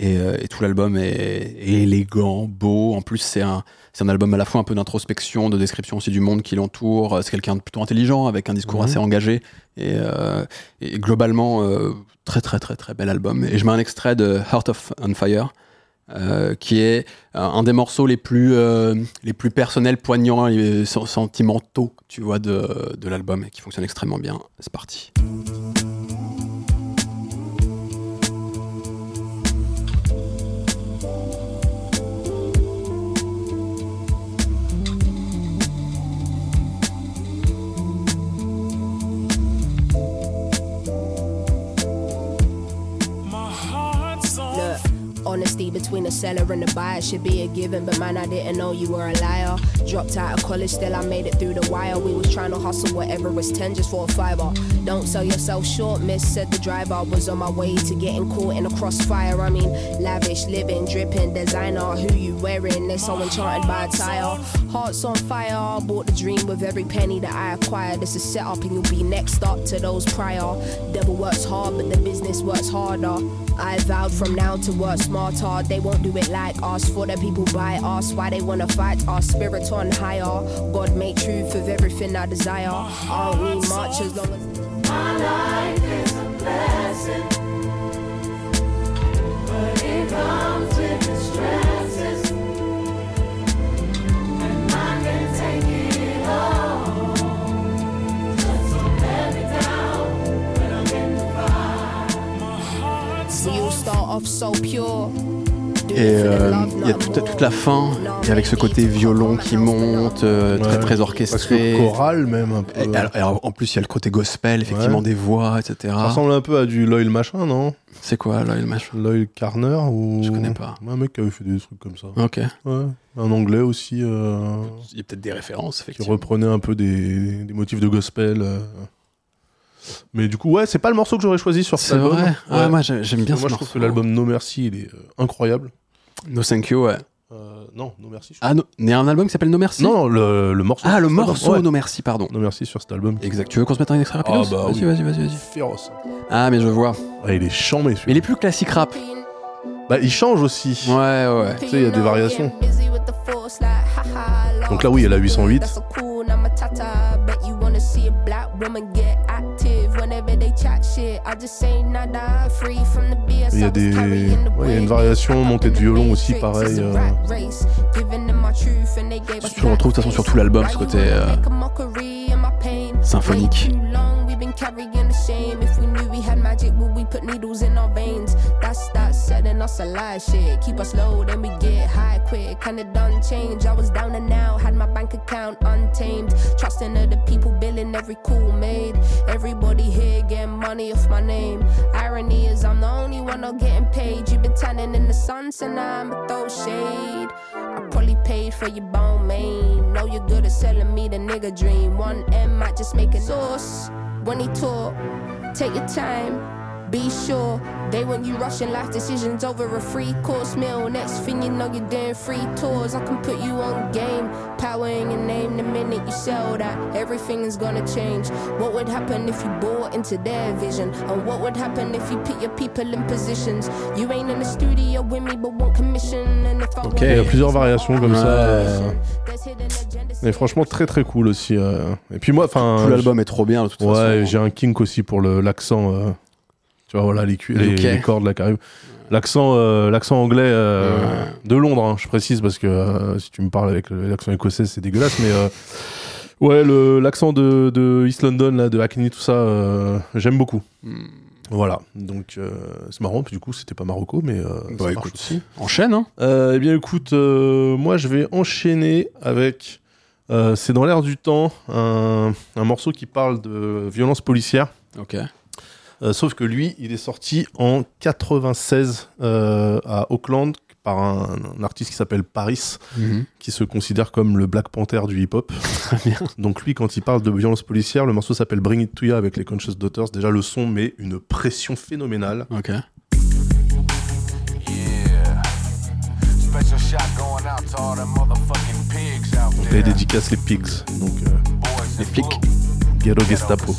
Et, euh, et tout l'album est, est élégant, beau. En plus, c'est un, c'est un album à la fois un peu d'introspection, de description aussi du monde qui l'entoure. C'est quelqu'un de plutôt intelligent, avec un discours Mhm. assez engagé. Et, euh, et globalement, euh, très très très très bel album. Et je mets un extrait de Heart of on Fire. euh, qui est euh, un des morceaux les plus, euh, les plus personnels, poignants et sen- sentimentaux, tu vois, de, de l'album, et qui fonctionne extrêmement bien. C'est parti. Honesty between the seller and the buyer should be a given, but man, I didn't know you were a liar. Dropped out of college, still I made it through the wire. We was trying to hustle whatever was 10 just for a fiver. Don't sell yourself short, miss, said the driver. Was on my way to getting caught in a crossfire. I mean, lavish, living, dripping, designer. Who you wearing? They're so enchanted by attire. Hearts on fire, bought the dream with every penny that I acquired. This is set up and you'll be next up to those prior. Devil works hard, but the business works harder. I vowed from now to work smarter. They won't do it like us. For the people by us, why they wanna fight our Spirits on higher. God made truth of everything I desire. I don't need much as long as My life is a blessing, but it comes with its stresses, Et euh, il y a toute, la fin, et avec ce côté violon qui monte, euh, très Ouais. très orchestré. choral même un peu. Et alors- alors, en plus, il y a le côté gospel, effectivement, Ouais. des voix, etc. Ça ressemble un peu à du Loyal machin, non? C'est quoi, le machin? Loyal Carner ou Je connais pas. Un mec qui avait fait des trucs comme ça. Ok. Ouais. Un anglais aussi euh, Il y a peut-être des références, qui effectivement. reprenait un peu des, des motifs de gospel. Mais du coup, ouais, c'est pas le morceau que j'aurais choisi sur cet C'est album. vrai Ah, Ouais. moi, j'ai- j'aime bien Moi, ce je trouve que l'album No Mercy, il est euh, incroyable. No Thank You, ouais. Euh, non, No Mercy. Ah, no- il y a un album qui s'appelle No Merci Non, le, le morceau. Ah, le morceau Ouais. No Merci, pardon. No Mercy sur cet album. Exact. Tu veux qu'on se mette un extrait rapide Ah bah Vas-y, oui. vas-y, vas-y, vas-y. Féroce. Ah, mais je vois. Ah, il est chambé Mais il est plus classique rap. Bah, il change aussi. Ouais, ouais. Tu sais, il y a des variations. Donc là, oui, elle a 808. Il y a des- ouais, il y a une variation, montée de violon aussi, pareil, euh. Tu le retrouves de toute façon sur tout l'album, ce côté euh, symphonique. That's that setting us a lie shit. Keep us low, then we get high quick. Kinda done change. I was down and out, had my bank account untamed. Trusting other people, billing every call made. Everybody here getting money off my name. Irony is I'm the only one not getting paid. You've been tanning in the sun, so now I'ma throw shade. I probably paid for your bone main. Know you're good at selling me the nigga dream. One M might just make a sauce when he talk. Take your time. Be sure they want you rushing life decisions over a free course meal. Next thing you know, you're doing free tours. I can put you on game. Power in your name the minute you sell that. Everything is gonna change. What would happen if you bought into their vision? And what would happen if you put your people in positions? You ain't in the studio with me, but want commission. And if I Il y a want- plusieurs variations comme ça. Ouais. euh, Mais franchement, très très cool aussi. euh. Et puis moi, enfin. Tout l'album est trop bien de toute Ouais, façon. j'ai un kink aussi pour l'accent. Tu vois, voilà, les, les, Ok. les cordes, la carrière. L'accent euh, l'accent anglais euh, Ouais. de Londres, hein, je précise, parce que euh, si tu me parles avec l'accent écossais, c'est dégueulasse, mais. Ouais, le- l'accent de, de East London, là, de Hackney, tout ça, j'aime beaucoup. Hmm. Voilà, donc c'est marrant, puis du coup, c'était pas Marocco, mais. ça Bah écoute, aussi. enchaîne, hein. Eh bien, écoute, moi, je vais enchaîner avec. c'est dans l'air du temps, un, un morceau qui parle de violence policière. Ok. Euh, sauf que lui, il est sorti en 96 euh, à Auckland par un, un artiste qui s'appelle Paris, Mhm. qui se considère comme le Black Panther du hip-hop. [LAUGHS] Donc lui, quand il parle de violence policière, le morceau s'appelle Bring It To Ya avec les Conscious Daughters. Déjà, le son met une pression phénoménale. Ok. Special shot going out to all them motherfucking pigs out Donc là, there. il dédicace les pigs, donc euh, les flics. Ghetto Gestapo.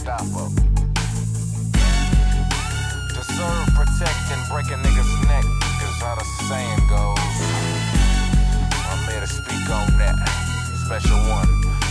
Break a nigga's neck is how the saying goes. I'm here to speak on that. Special one,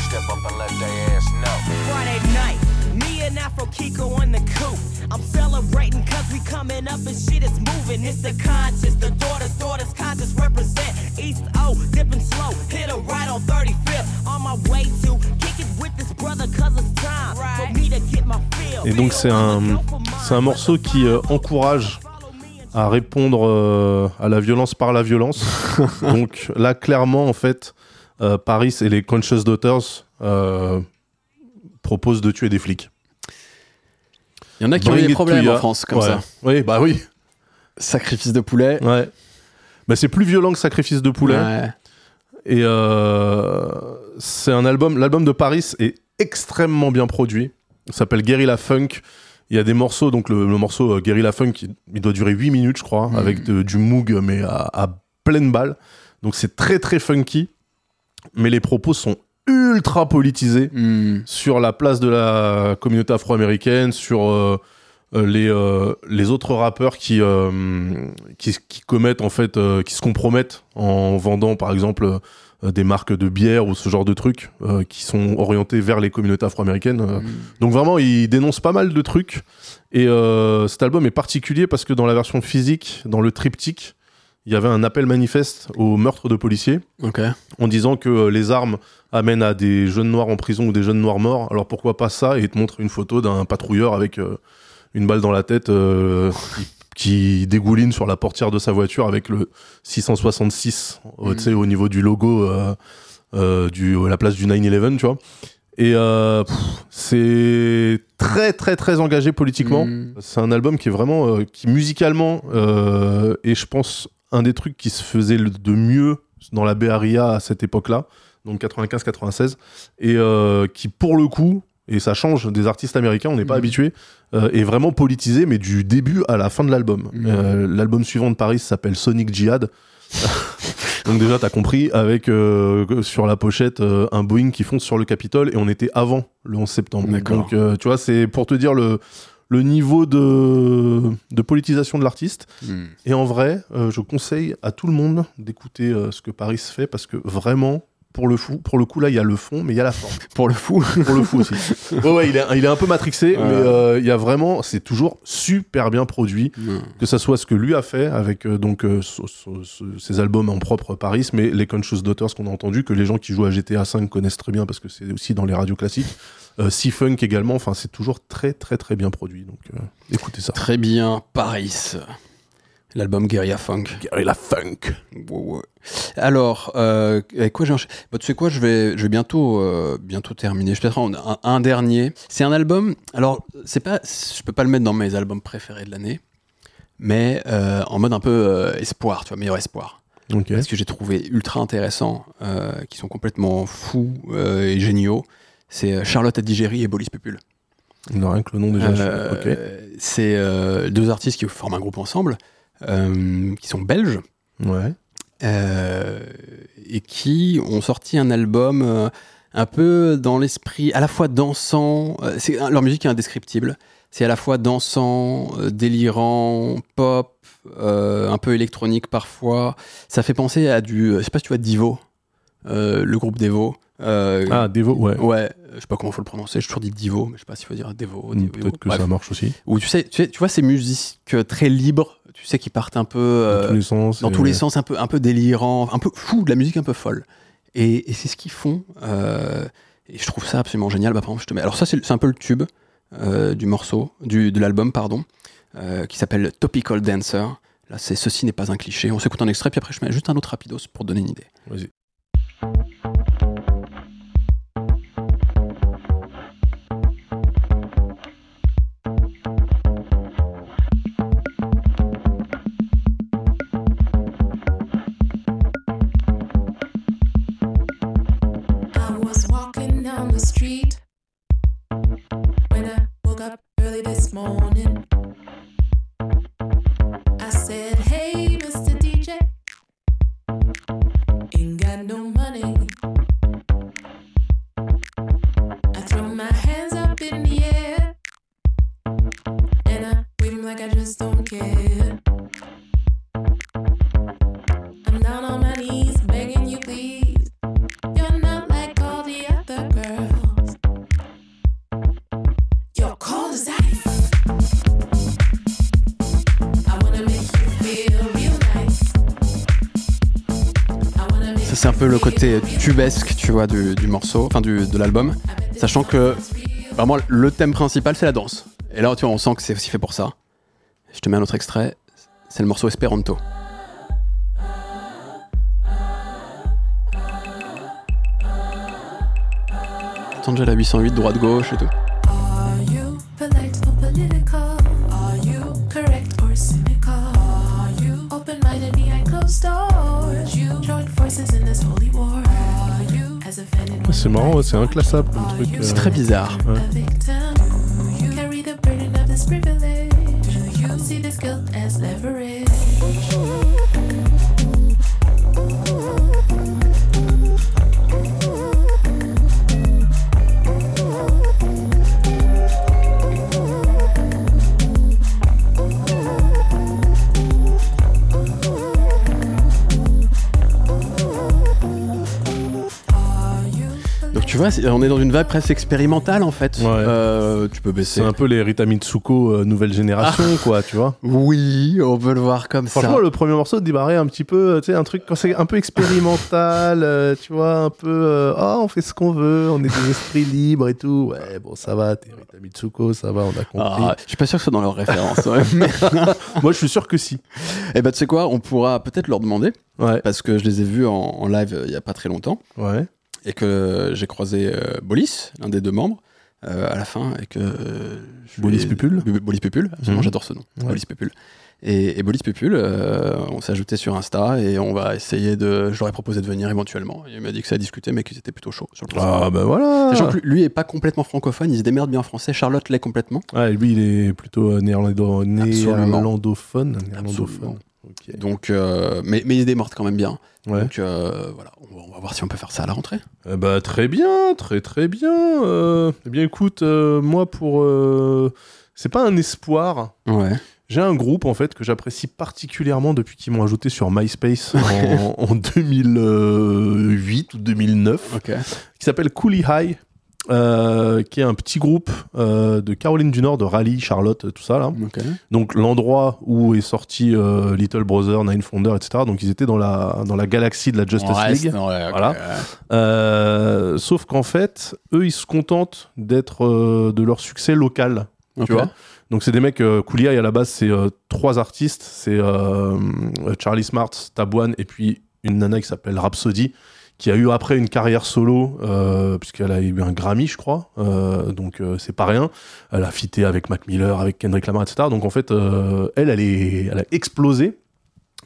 step up and let they ass know. Friday night, me and Afro Kiko on the coupe. I'm celebrating cause we coming up and shit is moving. It's the conscious, the daughters, daughters conscious represent. East O, dipping slow, hit a right on 35th. On my way to kick it with this brother cause it's time for me to get my feel. Et donc c'est un, c'est un morceau qui euh, encourage à répondre euh, à la violence par la violence. [LAUGHS] donc là clairement en fait, euh, Paris et les Conscious Daughters euh, proposent de tuer des flics. Il y en a qui ont eu Bring des it to problèmes en France comme Ouais. ça. Oui, bah oui. Sacrifice de poulet. Ouais. Bah, c'est plus violent que Sacrifice de poulet. Ouais. Et euh, c'est un album. L'album de Paris est extrêmement bien produit. Il s'appelle Guerrilla Funk. Il y a des morceaux, donc le, le morceau euh, Guerrilla Funk, il, doit durer 8 minutes, je crois, avec de- du moog, mais à, à pleine balle. Donc c'est très très funky. Mais les propos sont ultra politisés Hmm. sur la place de la communauté afro-américaine, sur euh, euh, les, euh, les autres rappeurs qui, euh, qui, qui commettent en fait, euh, qui se compromettent en vendant par exemple euh, des marques de bière ou ce genre de trucs euh, qui sont orientés vers les communautés afro-américaines. Euh, Donc vraiment, il dénonce pas mal de trucs. Et euh, cet album est particulier parce que dans la version physique, dans le triptyque, il y avait un appel manifeste au meurtre de policiers en disant que euh, les armes amènent à des jeunes noirs en prison ou des jeunes noirs morts. Alors pourquoi pas ça Et il te montre une photo d'un patrouilleur avec euh, une balle dans la tête euh, [LAUGHS] qui, dégouline sur la portière de sa voiture avec le 666 euh, tu sais, au niveau du logo euh, euh, du la place du 9/11, tu vois. Et euh, c'est très très très engagé politiquement. Mm. C'est un album qui est vraiment qui musicalement et je pense un des trucs qui se faisait de mieux dans la Bay Area à cette époque-là, donc 95-96, et euh, qui pour le coup et ça change des artistes américains, on n'est pas Mhm. habitué, euh, est vraiment politisé, mais du début à la fin de l'album. Mhm. Euh, l'album suivant de Paris s'appelle Sonic Jihad. [LAUGHS] Donc déjà, t'as compris, avec euh, sur la pochette un Boeing qui fonce sur le Capitole, et on était avant le 11 septembre. D'accord. Donc tu vois, c'est pour te dire le, le niveau de, de politisation de l'artiste. Hmm. Et en vrai, je conseille à tout le monde d'écouter ce que Paris fait, parce que vraiment, pour le, fou, pour le coup, là, il y a le fond, mais il y a la forme. [LAUGHS] Pour le fou. [LAUGHS] Pour le fou aussi. [LAUGHS] Ouais, ouais, il est, il est un peu matrixé, Ouais. mais euh, il y a vraiment, c'est toujours super bien produit, que ça soit ce que lui a fait avec euh, donc euh, ses albums en propre Paris, mais les Conscious Daughters qu'on a entendu, que les gens qui jouent à GTA 5 connaissent très bien parce que c'est aussi dans les radios classiques. Euh, C-Funk également, enfin c'est toujours très très très bien produit. Donc écoutez ça. Très bien, Paris. L'album Guerilla Funk. Guerilla Funk. Ouais, ouais. Alors, euh, avec quoi j'ai bah, Tu sais quoi, je vais, je vais bientôt, euh, bientôt terminer. Je vais peut-être un, un dernier. C'est un album. Alors, c'est pas, je peux pas le mettre dans mes albums préférés de l'année, mais euh, en mode un peu espoir, tu vois, meilleur espoir. Ok. Parce que j'ai trouvé ultra intéressant, qui sont complètement fous et géniaux. C'est Charlotte Adigéry et Bolis Pupul. Non, rien que le nom déjà. je- Euh, ok. C'est deux artistes qui forment un groupe ensemble, qui sont belges. Ouais. euh, et qui ont sorti un album euh, un peu dans l'esprit, à la fois dansant, euh, c'est, leur musique est indescriptible, c'est à la fois dansant, euh, délirant, pop, euh, un peu électronique parfois. Ça fait penser à du, je sais pas si tu vois Divo, euh, le groupe Devo. Euh, Ah, Devo, ouais. Ouais, je sais pas comment faut le prononcer, j'ai toujours dit Divo, mais je sais pas s'il faut dire Devo. Mm, Devo, Peut-être que bref. ça marche aussi. Ou tu sais, tu sais, tu vois ces musiques euh, très libres, tu sais, qui partent un peu euh, tous les sens dans et- tous les sens, un peu, un peu délirant, un peu fou, de la musique un peu folle. Et, et c'est ce qu'ils font. euh, et je trouve ça absolument génial. Bah, par exemple, je te mets. Alors ça, c'est c'est un peu le tube euh, du morceau, du, de l'album, pardon, euh, qui s'appelle Topical Dancer. Là, c'est ceci n'est pas un cliché. On s'écoute un extrait, puis après, je mets juste un autre rapidos pour donner une idée. Vas-y. I tubesque, tu vois, du, du morceau, enfin de l'album. Sachant que vraiment le thème principal, c'est la danse. Et là, tu vois, on sent que c'est aussi fait pour ça. Je te mets un autre extrait. C'est le morceau Esperanto. Angela 808, droite-gauche et tout. C'est marrant, ouais, c'est inclassable comme truc. C'est euh, très bizarre. ouais. On est dans une vibe presque expérimentale en fait. Euh, tu peux baisser. C'est un peu les Rita Mitsuko euh, nouvelle génération, quoi, tu vois. Oui, on peut le voir comme Franchement, ça. le premier morceau de Dibaré, un petit peu, euh, tu sais, un truc quand c'est un peu expérimental, euh, tu vois, un peu, ah, on fait ce qu'on veut, on est des esprits libres et tout. Ouais, bon, ça va, t'es Rita Mitsuko, ça va, on a compris. Ah, je suis pas sûr que ce soit dans ouais, [LAUGHS] mais- Moi, je suis sûr que si. Eh ben, tu sais quoi, on pourra peut-être leur demander. Ouais. Parce que je les ai vus en, en live il y a pas très longtemps. Ouais. Et que j'ai croisé euh, Bolis, l'un des deux membres, euh, à la fin. Et que. euh, Bolis Pupul Bolis Pupul, absolument, Mhm. j'adore ce nom. Ouais. Bolis Pupul. Et, et Bolis Pupul, euh, on s'est ajouté sur Insta et on va essayer de. Je leur ai proposé de venir éventuellement. Il m'a dit que ça a discuté, mais qu'ils étaient plutôt chauds sur le projet. Ah, bah voilà. Sachant que lui est pas complètement francophone, il se démerde bien en français. Charlotte l'est complètement. Ouais, lui, il est plutôt néerlandophone. néerlandophone. Donc, euh, mais, mais il se démorde quand même bien. Ouais. Donc euh, voilà, on va, on va voir si on peut faire ça à la rentrée. Eh bah, très bien, très très bien. Euh, eh bien, écoute, moi, pour. c'est pas un espoir. Ouais. J'ai un groupe, en fait, que j'apprécie particulièrement depuis qu'ils m'ont ajouté sur MySpace [LAUGHS] en, en 2008 ou 2009, qui s'appelle Coolie High. Euh, qui est un petit groupe euh, de Caroline du Nord, de Raleigh, Charlotte, tout ça là. Donc l'endroit où est sorti euh, Little Brother, Nine Founder, etc. Donc ils étaient dans la dans la galaxie de la Justice reste, League. ouais, ok, voilà. ouais. Euh, sauf qu'en fait, eux, ils se contentent d'être euh, de leur succès local. Tu vois Donc c'est des mecs, euh, à la base, c'est euh, trois artistes. C'est euh, Charlie Smart, Tabouane et puis une nana qui s'appelle Rhapsody, qui a eu après une carrière solo, euh, puisqu'elle a eu un Grammy, je crois. Euh, donc euh, c'est pas rien. Elle a fité avec Mac Miller, avec Kendrick Lamar, etc. Donc en fait, euh, elle, elle, est, elle a explosé.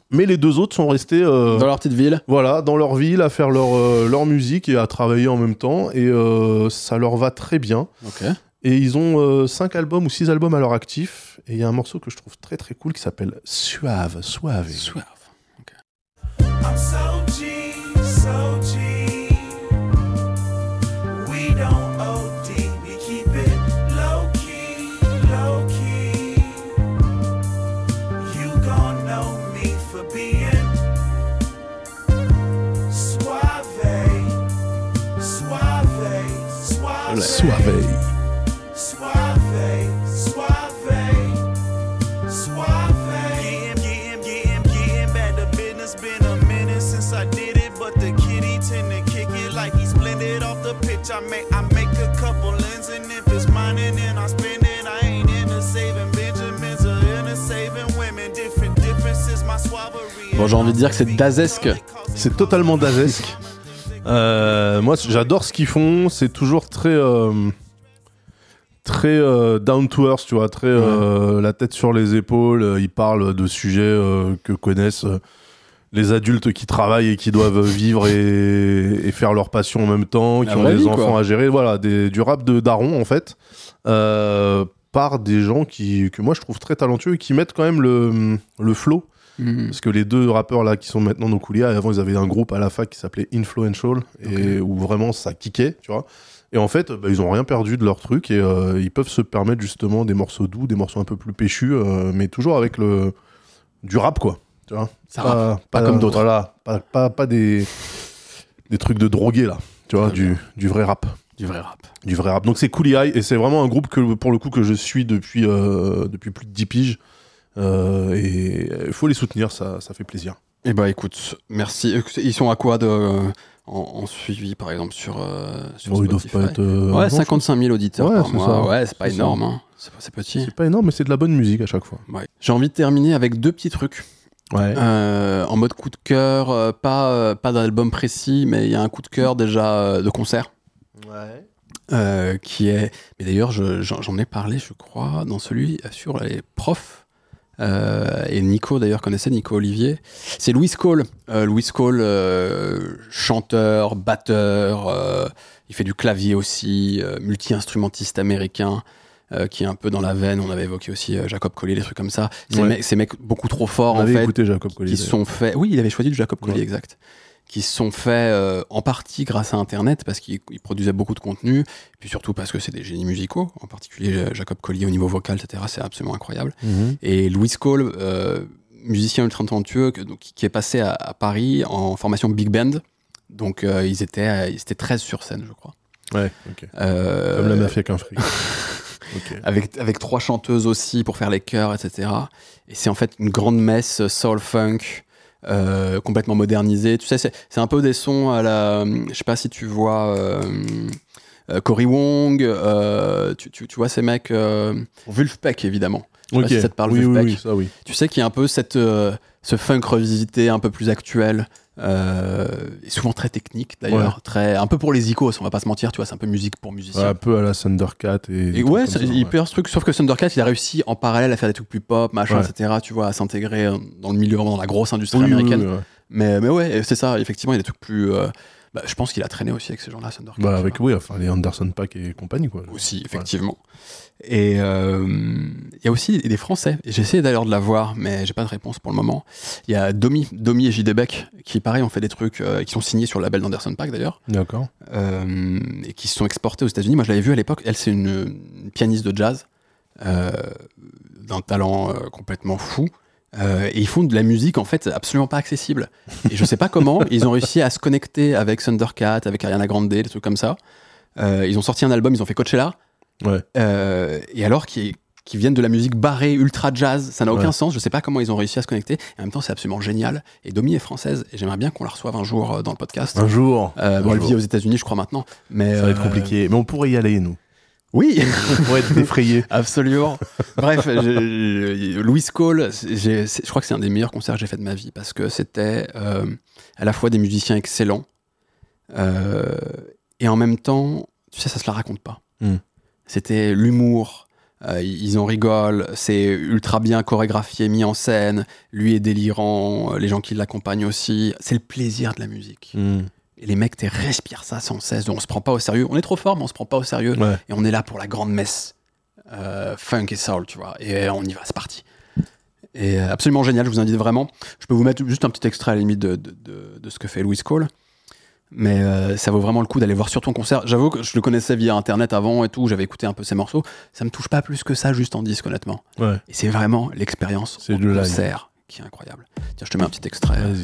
Mais les deux autres sont restés euh, Dans leur petite ville. voilà, dans leur ville, à faire leur, euh, leur musique et à travailler en même temps. Et euh, ça leur va très bien. Ok. Et ils ont 5 albums ou 6 albums à leur actif. Et il y a un morceau que je trouve très très cool qui s'appelle Suave. Suave. Suave. I'm I make, I make a couple ends, and if it's mine, and then I spend it. I ain't saving Benjamins or saving women. Different differences, my. Bon, j'ai envie de dire que c'est Dazesque. C'est totalement Dazesque. Euh, moi, j'adore ce qu'ils font. C'est toujours très. euh, très euh, down to earth, tu vois. Très la tête sur les épaules. Ils parlent de sujets que connaissent les adultes qui travaillent et qui doivent [LAUGHS] vivre et, et faire leur passion en même temps, qui La ont des vie, enfants quoi. à gérer. Voilà, des- du rap de daron, en fait. Par des gens qui, que moi je trouve très talentueux et qui mettent quand même le, le flow. Mhm. Parce que les deux rappeurs là qui sont maintenant nos Coolia, avant ils avaient un groupe à la fac qui s'appelait Influential et où vraiment ça kickait, tu vois. Et en fait, bah, ils ont rien perdu de leur truc et euh, ils peuvent se permettre justement des morceaux doux, des morceaux un peu plus péchus, euh, mais toujours avec le du rap quoi. Tu vois. Ça rappe, pas comme d'autres. Voilà, pas, pas, pas des des trucs de drogués là, tu vois, du, du vrai rap. Du vrai rap. Du vrai rap. Donc c'est Cooley High et c'est vraiment un groupe que pour le coup que je suis depuis euh, depuis plus de 10 piges. Euh, et il faut les soutenir, ça, ça fait plaisir. Eh bah écoute, merci. Écoute, Ils sont à quoi de, en, en suivi, par exemple, sur, euh, sur Bon, ils doivent pas être, euh, Ouais, grand-chose. 55 000 auditeurs Ouais, par c'est mois. ça. Ouais, c'est pas C'est énorme. hein. C'est pas- C'est petit. C'est pas énorme, mais c'est de la bonne musique à chaque fois. Ouais. J'ai envie de terminer avec deux petits trucs. Ouais. Euh, en mode coup de cœur, euh, pas, euh, pas d'album précis, mais il y a un coup de cœur déjà euh, de concert. Ouais. Euh, qui est. Mais d'ailleurs, je- j'en j'en ai parlé, je crois, dans celui sur les profs. Euh, et Nico d'ailleurs connaissait Nico Olivier. C'est Louis Cole. Euh, Louis Cole, euh, chanteur, batteur. il fait du clavier aussi, multi-instrumentiste américain. qui est un peu dans la veine, on avait évoqué aussi Jacob Collier, des trucs comme ça. Ces, Ouais. mecs, ces mecs beaucoup trop forts On en avait fait, écouté Jacob Collier, qui sont faits. Oui, il avait choisi du Jacob Collier, Ouais. exact qui se sont faits euh, en partie grâce à Internet, parce qu'ils ils produisaient beaucoup de contenu, et puis surtout parce que c'est des génies musicaux, en particulier euh, Jacob Collier au niveau vocal, etc. C'est absolument incroyable. Mhm. Et Louis Cole, euh, musicien ultra talentueux, qui est passé à, à Paris en formation big band. Donc euh, ils, étaient, ils étaient 13 sur scène, je crois. Ouais, ok. Comme la mafia qu'un fric. [LAUGHS] Avec, avec trois chanteuses aussi pour faire les chœurs, etc. Et c'est en fait une grande messe soul funk. Euh, complètement modernisée. Tu sais, c'est un peu des sons à la. Je sais pas si tu vois euh, euh, Cory Wong, euh, tu, tu, tu vois ces mecs. Vulfpeck, évidemment. Je sais pas Ok. si ça te parle, Oui, oui, Vulfpeck. oui, ça, oui. Tu sais qu'il y a un peu cette, ce funk revisité un peu plus actuel. Euh, et souvent très technique d'ailleurs, Ouais. très un peu pour les icônes, on va pas se mentir, tu vois, c'est un peu musique pour musiciens. Ouais, un peu à la Thundercat et. ouais, c'est hyper ce truc. Sauf que Thundercat, il a réussi en parallèle à faire des trucs plus pop, machin, etc. Tu vois, à s'intégrer euh, dans le milieu, dans la grosse industrie Oui, américaine. oui. Mais, mais ouais, c'est ça. Effectivement, il y a des trucs plus. euh, bah, je pense qu'il a traîné aussi avec ces gens-là, Thundercat. Bah, avec, oui, enfin, les Anderson Pack et compagnie, quoi. Aussi, effectivement. Et euh, il y a aussi des Français. J'ai essayé d'ailleurs de la voir, mais j'ai pas de réponse pour le moment. Il y a Domi, Domi et JD Beck, qui pareil ont fait des trucs, euh, qui sont signés sur le label d'Anderson Pack d'ailleurs. D'accord. Euh, et qui se sont exportés aux États-Unis. Moi, je l'avais vu à l'époque. Elle, c'est une, une pianiste de jazz d'un talent complètement fou. Euh, et ils font de la musique en fait absolument pas accessible. Et je sais pas comment [LAUGHS] ils ont réussi à se connecter avec Thundercat, avec Ariana Grande, des trucs comme ça. Euh, ils ont sorti un album, ils ont fait Coachella. Ouais. Euh, et alors qui qui viennent de la musique barrée ultra jazz, ça n'a aucun Ouais. sens. Je sais pas comment ils ont réussi à se connecter. Et en même temps, c'est absolument génial. Et Domi est française et j'aimerais bien qu'on la reçoive un jour dans le podcast. Un jour. Euh, Un bon, elle vit aux États-Unis, je crois maintenant. Mais Ça va être compliqué. Mais on pourrait y aller, nous. Oui, On pourrait être défrayés. [LAUGHS] Absolument. Bref, Louis Cole, je crois que c'est un des meilleurs concerts que j'ai fait de ma vie parce que c'était euh, à la fois des musiciens excellents euh, et en même temps, tu sais, ça se la raconte pas. Mm. C'était l'humour. euh, ils en rigolent, c'est ultra bien chorégraphié, mis en scène. Lui est délirant, les gens qui l'accompagnent aussi. C'est le plaisir de la musique. Mm. Et les mecs, t'es respires ça sans cesse. On se prend pas au sérieux. On est trop fort, mais on se prend pas au sérieux. Ouais. Et on est là pour la grande messe euh, funk et soul, tu vois. Et on y va, c'est parti. Et euh, absolument génial, je vous invite vraiment. Je peux vous mettre juste un petit extrait à la limite de, de, de- de ce que fait Louis Cole. Mais euh, ça vaut vraiment le coup d'aller voir sur ton concert. J'avoue que je le connaissais via internet avant et tout, j'avais écouté un peu ses morceaux. Ça me touche pas plus que ça juste en disque, honnêtement. Ouais. Et c'est vraiment l'expérience au le live. concert qui est incroyable. Tiens, je te mets un petit extrait. Vas-y.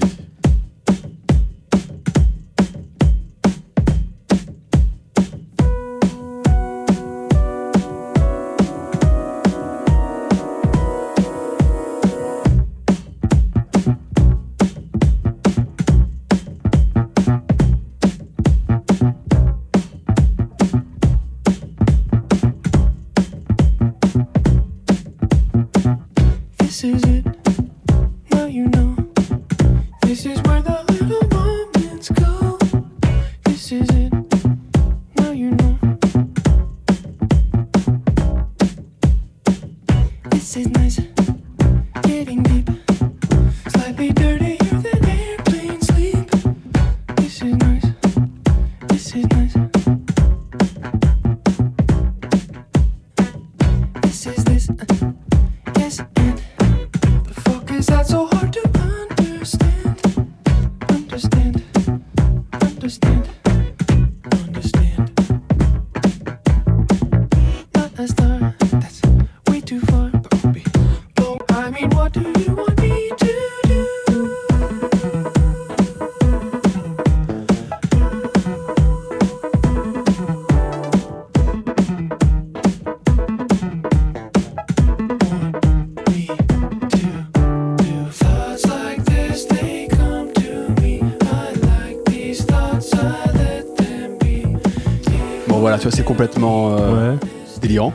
Vois, c'est complètement euh, délirant.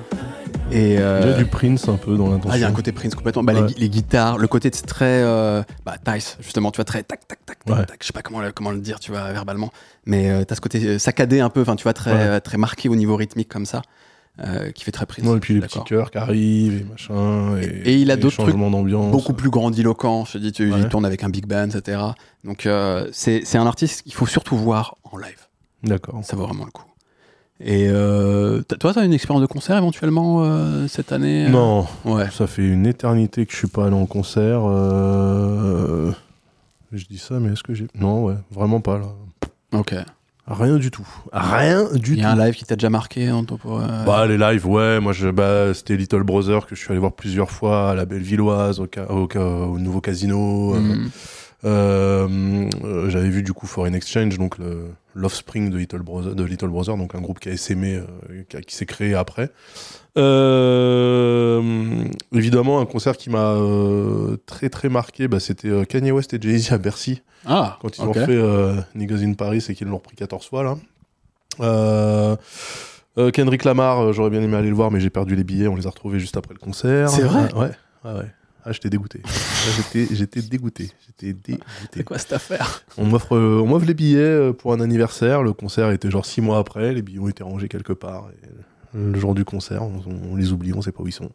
Et, euh, Il y a du Prince un peu dans l'intention. Ah, il y a un côté Prince complètement. Bah, les Ouais. gui- les, guitares, le côté c'est très. euh, bah, Tice, justement, tu vois, très tac, tac, tac, tac, Ouais. tac. Je sais pas comment, le- comment le dire, tu vois, verbalement. Mais euh, t'as ce côté euh, saccadé un peu, enfin, tu vois, très, Ouais. euh, très marqué au niveau rythmique comme ça, euh, qui fait très Prince. Et puis les petits chœurs qui arrivent et machin. Et, Et il a d'autres trucs beaucoup plus grandiloquents. Je te dis, tu, il tourne avec un big band, etc. Donc, euh, c'est c'est un artiste qu'il faut surtout voir en live. D'accord. Ça vaut vraiment le coup. Et euh, t'as- toi, tu as une expérience de concert éventuellement euh, cette année euh? Non, Ouais. ça fait une éternité que je suis pas allé en concert. Je dis ça, mais est-ce que j'ai. Non, ouais, vraiment pas là. Ok. Rien du tout. Rien du Il y tout. a un live qui t'a déjà marqué ton- pour, euh, Bah, les lives, ouais. Moi, je, bah, c'était Little Brother que je suis allé voir plusieurs fois à la Bellevilloise, au, ca- au, ca- au nouveau casino. euh, euh, J'avais vu du coup Foreign Exchange, donc le l'offspring de Little Brother, de Little Brother, donc un groupe qui a essaimé, euh, qui, s'est créé après. Euh, évidemment, un concert qui m'a euh, très très marqué, bah, c'était Kanye West et Jay-Z à Bercy. Ah, quand ils ont fait Niggas in Paris et qu'ils l'ont repris 14 fois là. Kendrick Lamar, j'aurais bien aimé aller le voir, mais j'ai perdu les billets. On les a retrouvés juste après le concert. C'est vrai Ouais, ouais, ouais. Ah, j'étais dégoûté. Ah, j'étais, j'étais dégoûté. J'étais dégoûté. C'est quoi cette affaire? On m'offre, on m'offre les billets euh, pour un anniversaire. Le concert était genre six mois après. Les billets ont été rangés quelque part. Et le jour du concert, on, on les oublie, on sait pas où ils sont.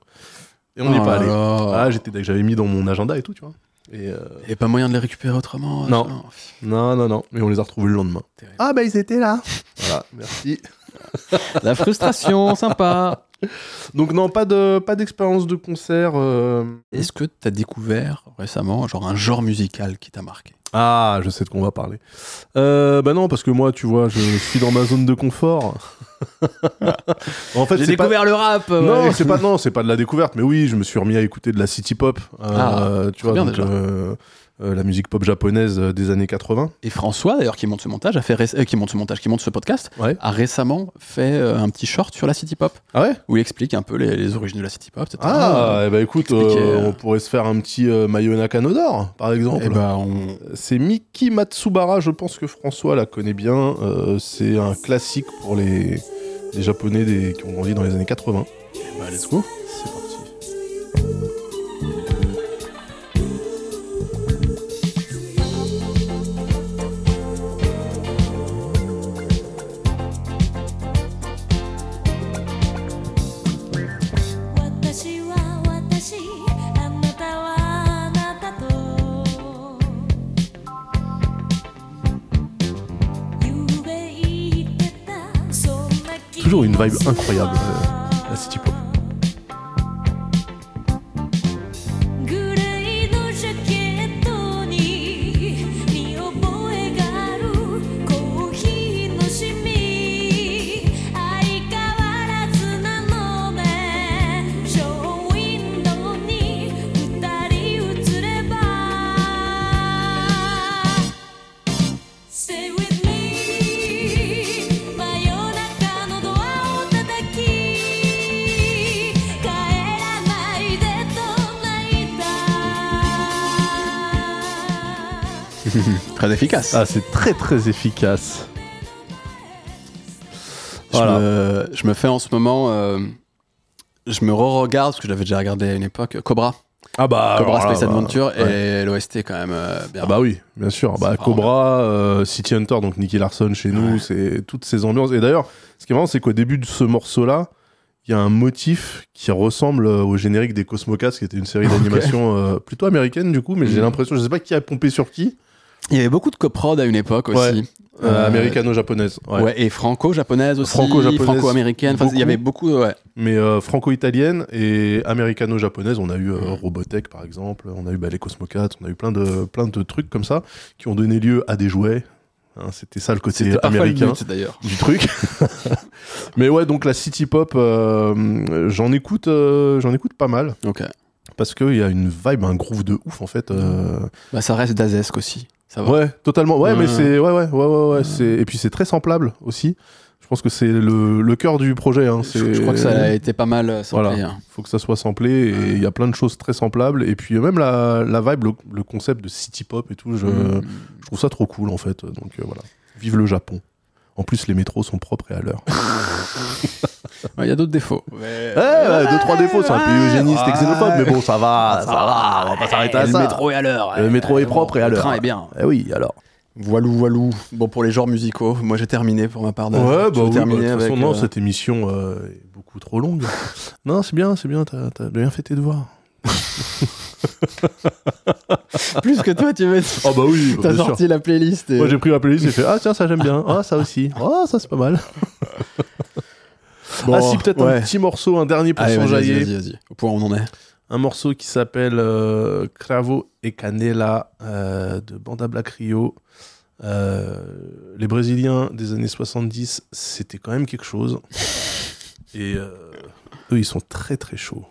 Et on n'y est Oh pas allé. Ah, j'étais, j'avais mis dans mon agenda et tout, tu vois. Et euh, Il n'y a pas moyen de les récupérer autrement euh, non. non, non, non. Mais on les a retrouvés le lendemain. Ah, bah ils étaient là. Voilà, merci. [LAUGHS] La frustration, sympa. [LAUGHS] Donc non, pas de pas d'expérience de concert. euh. Est-ce que tu as découvert récemment genre un genre musical qui t'a marqué? Ah, je sais de quoi on va parler. Euh, bah non, parce que moi, tu vois, je suis dans ma zone de confort. [LAUGHS] en fait, J'ai pas- découvert le rap. Non, c'est pas non, c'est pas de la découverte, mais oui, je me suis remis à écouter de la city pop. euh, Ah, tu vois, donc. Euh, la musique pop japonaise euh, des années 80. Et François, d'ailleurs, qui monte ce montage, a fait réc- euh, qui monte ce montage, qui monte ce podcast, Ouais. a récemment fait euh, un petit short sur la city pop. Ah ouais? Où il explique un peu les, les origines de la city pop, etc. Ah, eh ben écoute, on pourrait se faire un petit Mayona Kanodor, par exemple. Eh ben, on- C'est Miki Matsubara, je pense que François la connaît bien. C'est un classique pour les, les Japonais des- qui ont grandi dans les années 80. bah, let's go. C'est parti.「vibe incroyable, efficace. Ah, c'est très très efficace. Je, Voilà. me, je me fais en ce moment. euh, je me re-regarde, parce que je l'avais déjà regardé à une époque, Cobra. Ah bah Cobra Space bah, Adventure ouais. et l'OST quand même euh, bien. Ah bah oui, bien sûr. Bah, Cobra, euh, City Hunter, donc Nicky Larson chez nous, c'est toutes ces ambiances. Et d'ailleurs, ce qui est marrant, c'est qu'au début de ce morceau-là, il y a un motif qui ressemble euh, au générique des Cosmocats, qui était une série [LAUGHS] d'animation euh, plutôt américaine du coup, mais j'ai Mhm. l'impression, je sais pas qui a pompé sur qui. Il y avait beaucoup de coprod à une époque Ouais. aussi. Euh, américano-japonaise. Ouais. Ouais. et franco-japonaise aussi. Franco-japonaise, Franco-américaine. Enfin, il y avait beaucoup. Ouais. Mais euh, franco-italienne et américano-japonaise, on a eu euh, Robotech par exemple, on a eu bah, les Cosmocats, on a eu plein de, plein de trucs comme ça qui ont donné lieu à des jouets. Hein, C'était ça le côté américain but, d'ailleurs. du truc. [LAUGHS] Mais ouais, donc la city pop, euh, j'en écoute, euh, j'en écoute pas mal Ok. parce qu'il y a une vibe, un groove de ouf en fait. euh, Bah, ça reste d'Azesque aussi. Ça va. Ouais, totalement. Ouais, mais c'est ouais, ouais, ouais, ouais, ouais, c'est et puis c'est très samplable aussi. Je pense que c'est le, le cœur du projet. Hein. Je, je crois que ça a été pas mal euh, samplé. Voilà. hein. faut que ça soit samplé et il y a plein de choses très samplables et puis même la, la vibe le, le concept de city pop et tout je, Mm. je trouve ça trop cool en fait donc euh, voilà vive le Japon en plus les métros sont propres et à l'heure [LAUGHS] Ouais, Il y a d'autres défauts. ouais, ouais, deux trois défauts c'est un peu eugéniste et xénophobe mais bon ça va ça, va on va pas s'arrêter à le ça métro est à l'heure. le métro est Bon, propre et à le l'heure train est bien. eh oui alors Voilou, voilou. Bon, pour les genres musicaux, moi j'ai terminé pour ma part. ouais bah oui, bah, de toute façon avec, non euh, cette émission euh, est beaucoup trop longue [LAUGHS] non c'est bien c'est bien t'as t'as bien fait tes devoirs [LAUGHS] Plus que toi, tu veux. oh bah oui T'as sûr. sorti la playlist. Et... Moi j'ai pris ma playlist, j'ai fait ah tiens ça j'aime bien, ah ça aussi, ah ça c'est pas mal. Bon, ah si peut-être ouais. un petit morceau, un dernier pour s'enjailler. vas-y, vas-y, vas-y. Au point où on en est. Un morceau qui s'appelle euh, Cravo et Canela euh, de Banda Black Rio. Euh, les Brésiliens des années 70, c'était quand même quelque chose. Et euh, eux ils sont très très chauds.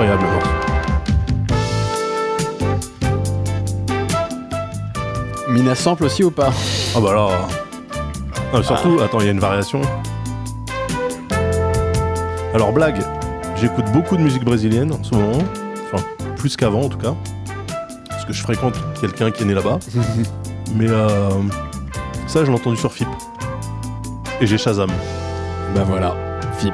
Incroyable. Mina sample aussi ou pas? Ah bah là. Ah, surtout, attends, il y a une variation. Alors, blague, j'écoute beaucoup de musique brésilienne en ce moment. Enfin, plus qu'avant en tout cas. Parce que je fréquente quelqu'un qui est né là-bas. [LAUGHS] Mais euh, ça, je l'ai entendu sur FIP. Et j'ai Shazam. Bah voilà, FIP.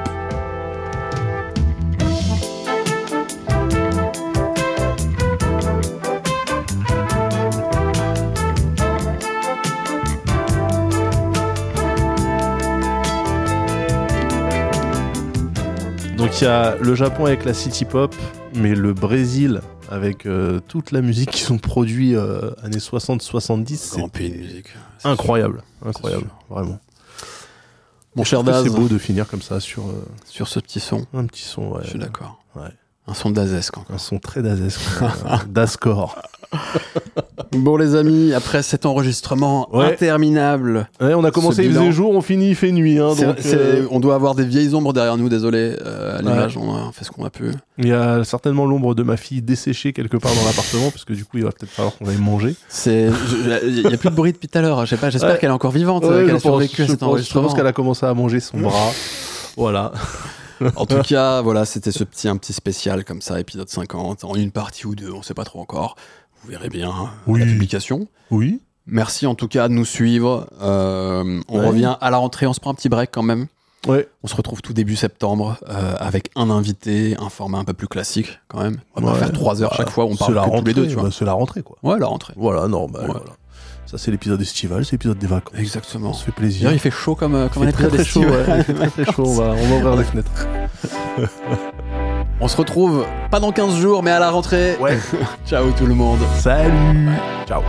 Il y a le Japon avec la city pop, mais le Brésil avec euh, toute la musique qu'ils ont produit euh, années 60-70, c'est pays de musique. incroyable, incroyable, vraiment. Mon cher Daz, c'est beau de finir comme ça sur euh, sur ce petit son, un petit son, ouais, je suis d'accord. ouais. Un son d'Azesque encore. un son très d'azesque, euh, [LAUGHS] d'ascore. Bon les amis, après cet enregistrement Ouais. interminable, Ouais, on a commencé, il faisait jour, on finit, il fait nuit. Hein, donc, euh, on doit avoir des vieilles ombres derrière nous, désolé. euh, à l'image, on a fait ce qu'on a pu. il y a certainement l'ombre de ma fille desséchée quelque part dans [LAUGHS] l'appartement, parce que du coup, il va peut-être falloir qu'on aille manger. Il y a plus de bruit depuis tout à l'heure. J'espère Ouais. qu'elle est encore vivante, Ouais, qu'elle a survécu à cet pense- je enregistrement. pense qu'elle a commencé à manger son bras. Voilà. [LAUGHS] En tout cas, voilà, c'était ce petit, un petit spécial comme ça, épisode 50, en une partie ou deux, on sait pas trop encore. Vous verrez bien euh, Oui. la publication. Oui. Merci en tout cas de nous suivre. Euh, on Ouais. revient à la rentrée, on se prend un petit break quand même. Ouais. On se retrouve tout début septembre euh, avec un invité, un format un peu plus classique quand même. On va Ouais. pas faire trois heures chaque fois, on parle la que tous les deux, bah, c'est la rentrée, quoi. Ouais, la rentrée. Voilà, normal. Voilà. Ça, c'est l'épisode estival, c'est l'épisode des vacances. Exactement. On se fait plaisir. D'ailleurs, il fait chaud comme, comme un épisode très, très chaud, estival. ouais. Il fait très chaud. On va, on va ouvrir les fenêtres. On se retrouve pas dans 15 jours, mais à la rentrée. Ouais. [LAUGHS] Ciao tout le monde. Salut. Ciao.